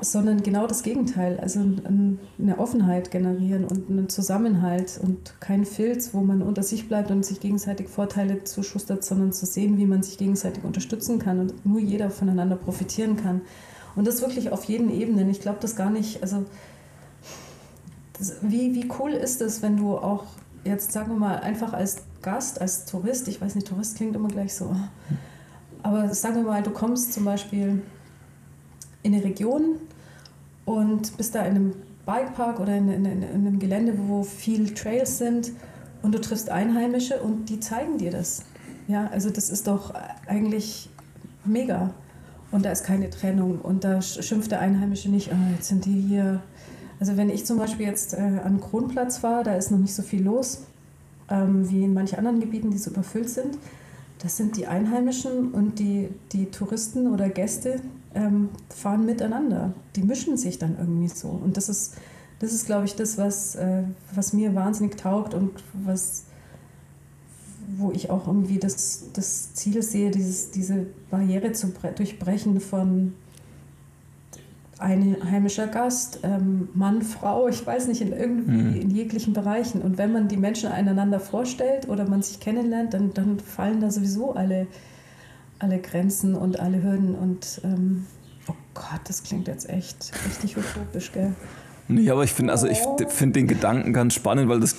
sondern genau das Gegenteil. Also eine Offenheit generieren und einen Zusammenhalt und kein Filz, wo man unter sich bleibt und sich gegenseitig Vorteile zuschustert, sondern zu sehen, wie man sich gegenseitig unterstützen kann und nur jeder voneinander profitieren kann. Und das wirklich auf jeden Ebenen. Ich glaube das gar nicht, also wie, wie cool ist es, wenn du auch jetzt, sagen wir mal, einfach als Gast, als Tourist, ich weiß nicht, Tourist klingt immer gleich so, aber sagen wir mal, du kommst zum Beispiel in eine Region und bist da in einem Bikepark oder in, in, in, einem Gelände, wo viel Trails sind und du triffst Einheimische und die zeigen dir das. Ja, also das ist doch eigentlich mega. Und da ist keine Trennung und da schimpft der Einheimische nicht, oh, jetzt sind die hier also wenn ich zum Beispiel jetzt äh, an Kronplatz war, da ist noch nicht so viel los ähm, wie in manchen anderen Gebieten, die so überfüllt sind. Das sind die Einheimischen und die, die Touristen oder Gäste ähm, fahren miteinander. Die mischen sich dann irgendwie so. Und das ist, das ist glaube ich, das, was, äh, was mir wahnsinnig taugt und was, wo ich auch irgendwie das, das Ziel sehe, dieses, diese Barriere zu durchbrechen von einheimischer Gast, ähm, Mann, Frau, ich weiß nicht, in irgendwie mhm. in jeglichen Bereichen. Und wenn man die Menschen einander vorstellt oder man sich kennenlernt, dann, dann fallen da sowieso alle, alle Grenzen und alle Hürden. Und ähm, oh Gott, das klingt jetzt echt richtig utopisch, gell? Nee, aber ich finde also ich oh. finde den Gedanken ganz spannend, weil das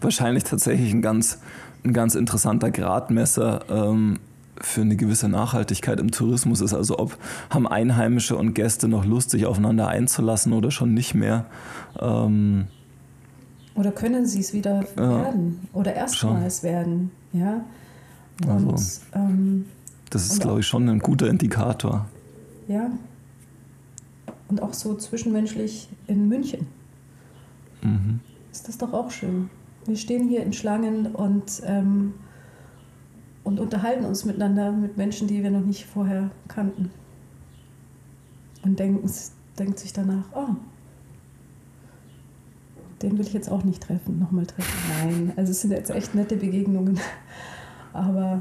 wahrscheinlich tatsächlich ein ganz, ein ganz interessanter Gradmesser ähm, für eine gewisse Nachhaltigkeit im Tourismus ist. Also ob haben Einheimische und Gäste noch Lust, sich aufeinander einzulassen oder schon nicht mehr. Ähm, oder können sie es wieder ja, werden oder erstmals werden. Ja? Und, also, ähm, das ist, glaube ich, schon ein guter Indikator. Ja. Und auch so zwischenmenschlich in München. Mhm. Ist das doch auch schön. Wir stehen hier in Schlangen und ähm, und unterhalten uns miteinander mit Menschen, die wir noch nicht vorher kannten. Und denken, denkt sich danach, oh, den will ich jetzt auch nicht treffen, nochmal treffen. Nein, also es sind jetzt echt nette Begegnungen. Aber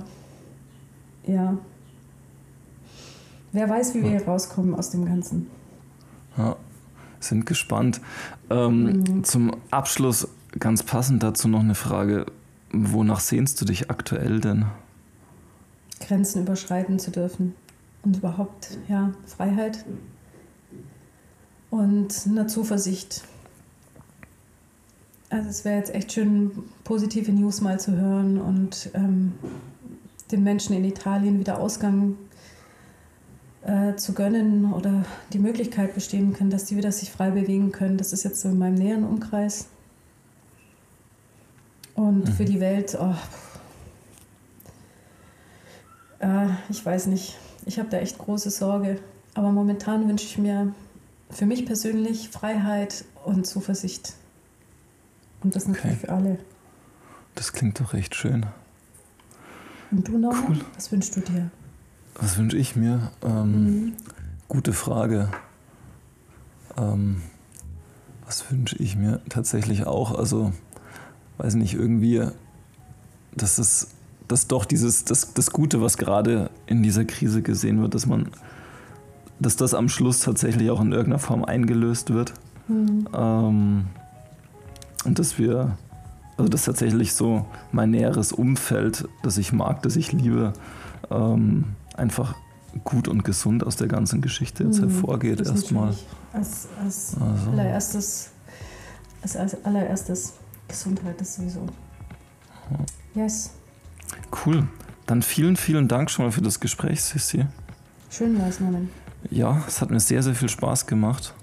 ja, wer weiß, wie wir hier rauskommen aus dem Ganzen. Ja, sind gespannt. Ähm, mhm. Zum Abschluss ganz passend dazu noch eine Frage. Wonach sehnst du dich aktuell denn? Grenzen überschreiten zu dürfen und überhaupt ja, Freiheit und eine Zuversicht. Also es wäre jetzt echt schön, positive News mal zu hören und ähm, den Menschen in Italien wieder Ausgang äh, zu gönnen oder die Möglichkeit bestehen können, dass die wieder sich frei bewegen können. Das ist jetzt so in meinem näheren Umkreis. Und mhm. für die Welt, oh, äh, ich weiß nicht, ich habe da echt große Sorge. Aber momentan wünsche ich mir für mich persönlich Freiheit und Zuversicht. Und das natürlich okay. für alle. Das klingt doch echt schön. Und du noch? Cool. Was wünschst du dir? Was wünsche ich mir? Ähm, mhm. Gute Frage. Ähm, was wünsche ich mir tatsächlich auch? Also, weiß nicht, irgendwie, dass es dass doch dieses, das, das Gute, was gerade in dieser Krise gesehen wird, dass man, dass das am Schluss tatsächlich auch in irgendeiner Form eingelöst wird. Mhm. Ähm, und dass wir, also dass tatsächlich so mein näheres Umfeld, das ich mag, das ich liebe, ähm, einfach gut und gesund aus der ganzen Geschichte jetzt mhm. hervorgeht erstmal. Als, als also. allererstes, als, als allererstes Gesundheit ist sowieso. Yes. Cool. Dann vielen, vielen Dank schon mal für das Gespräch, Sissi. Schön war es, Norman. Ja, es hat mir sehr, sehr viel Spaß gemacht.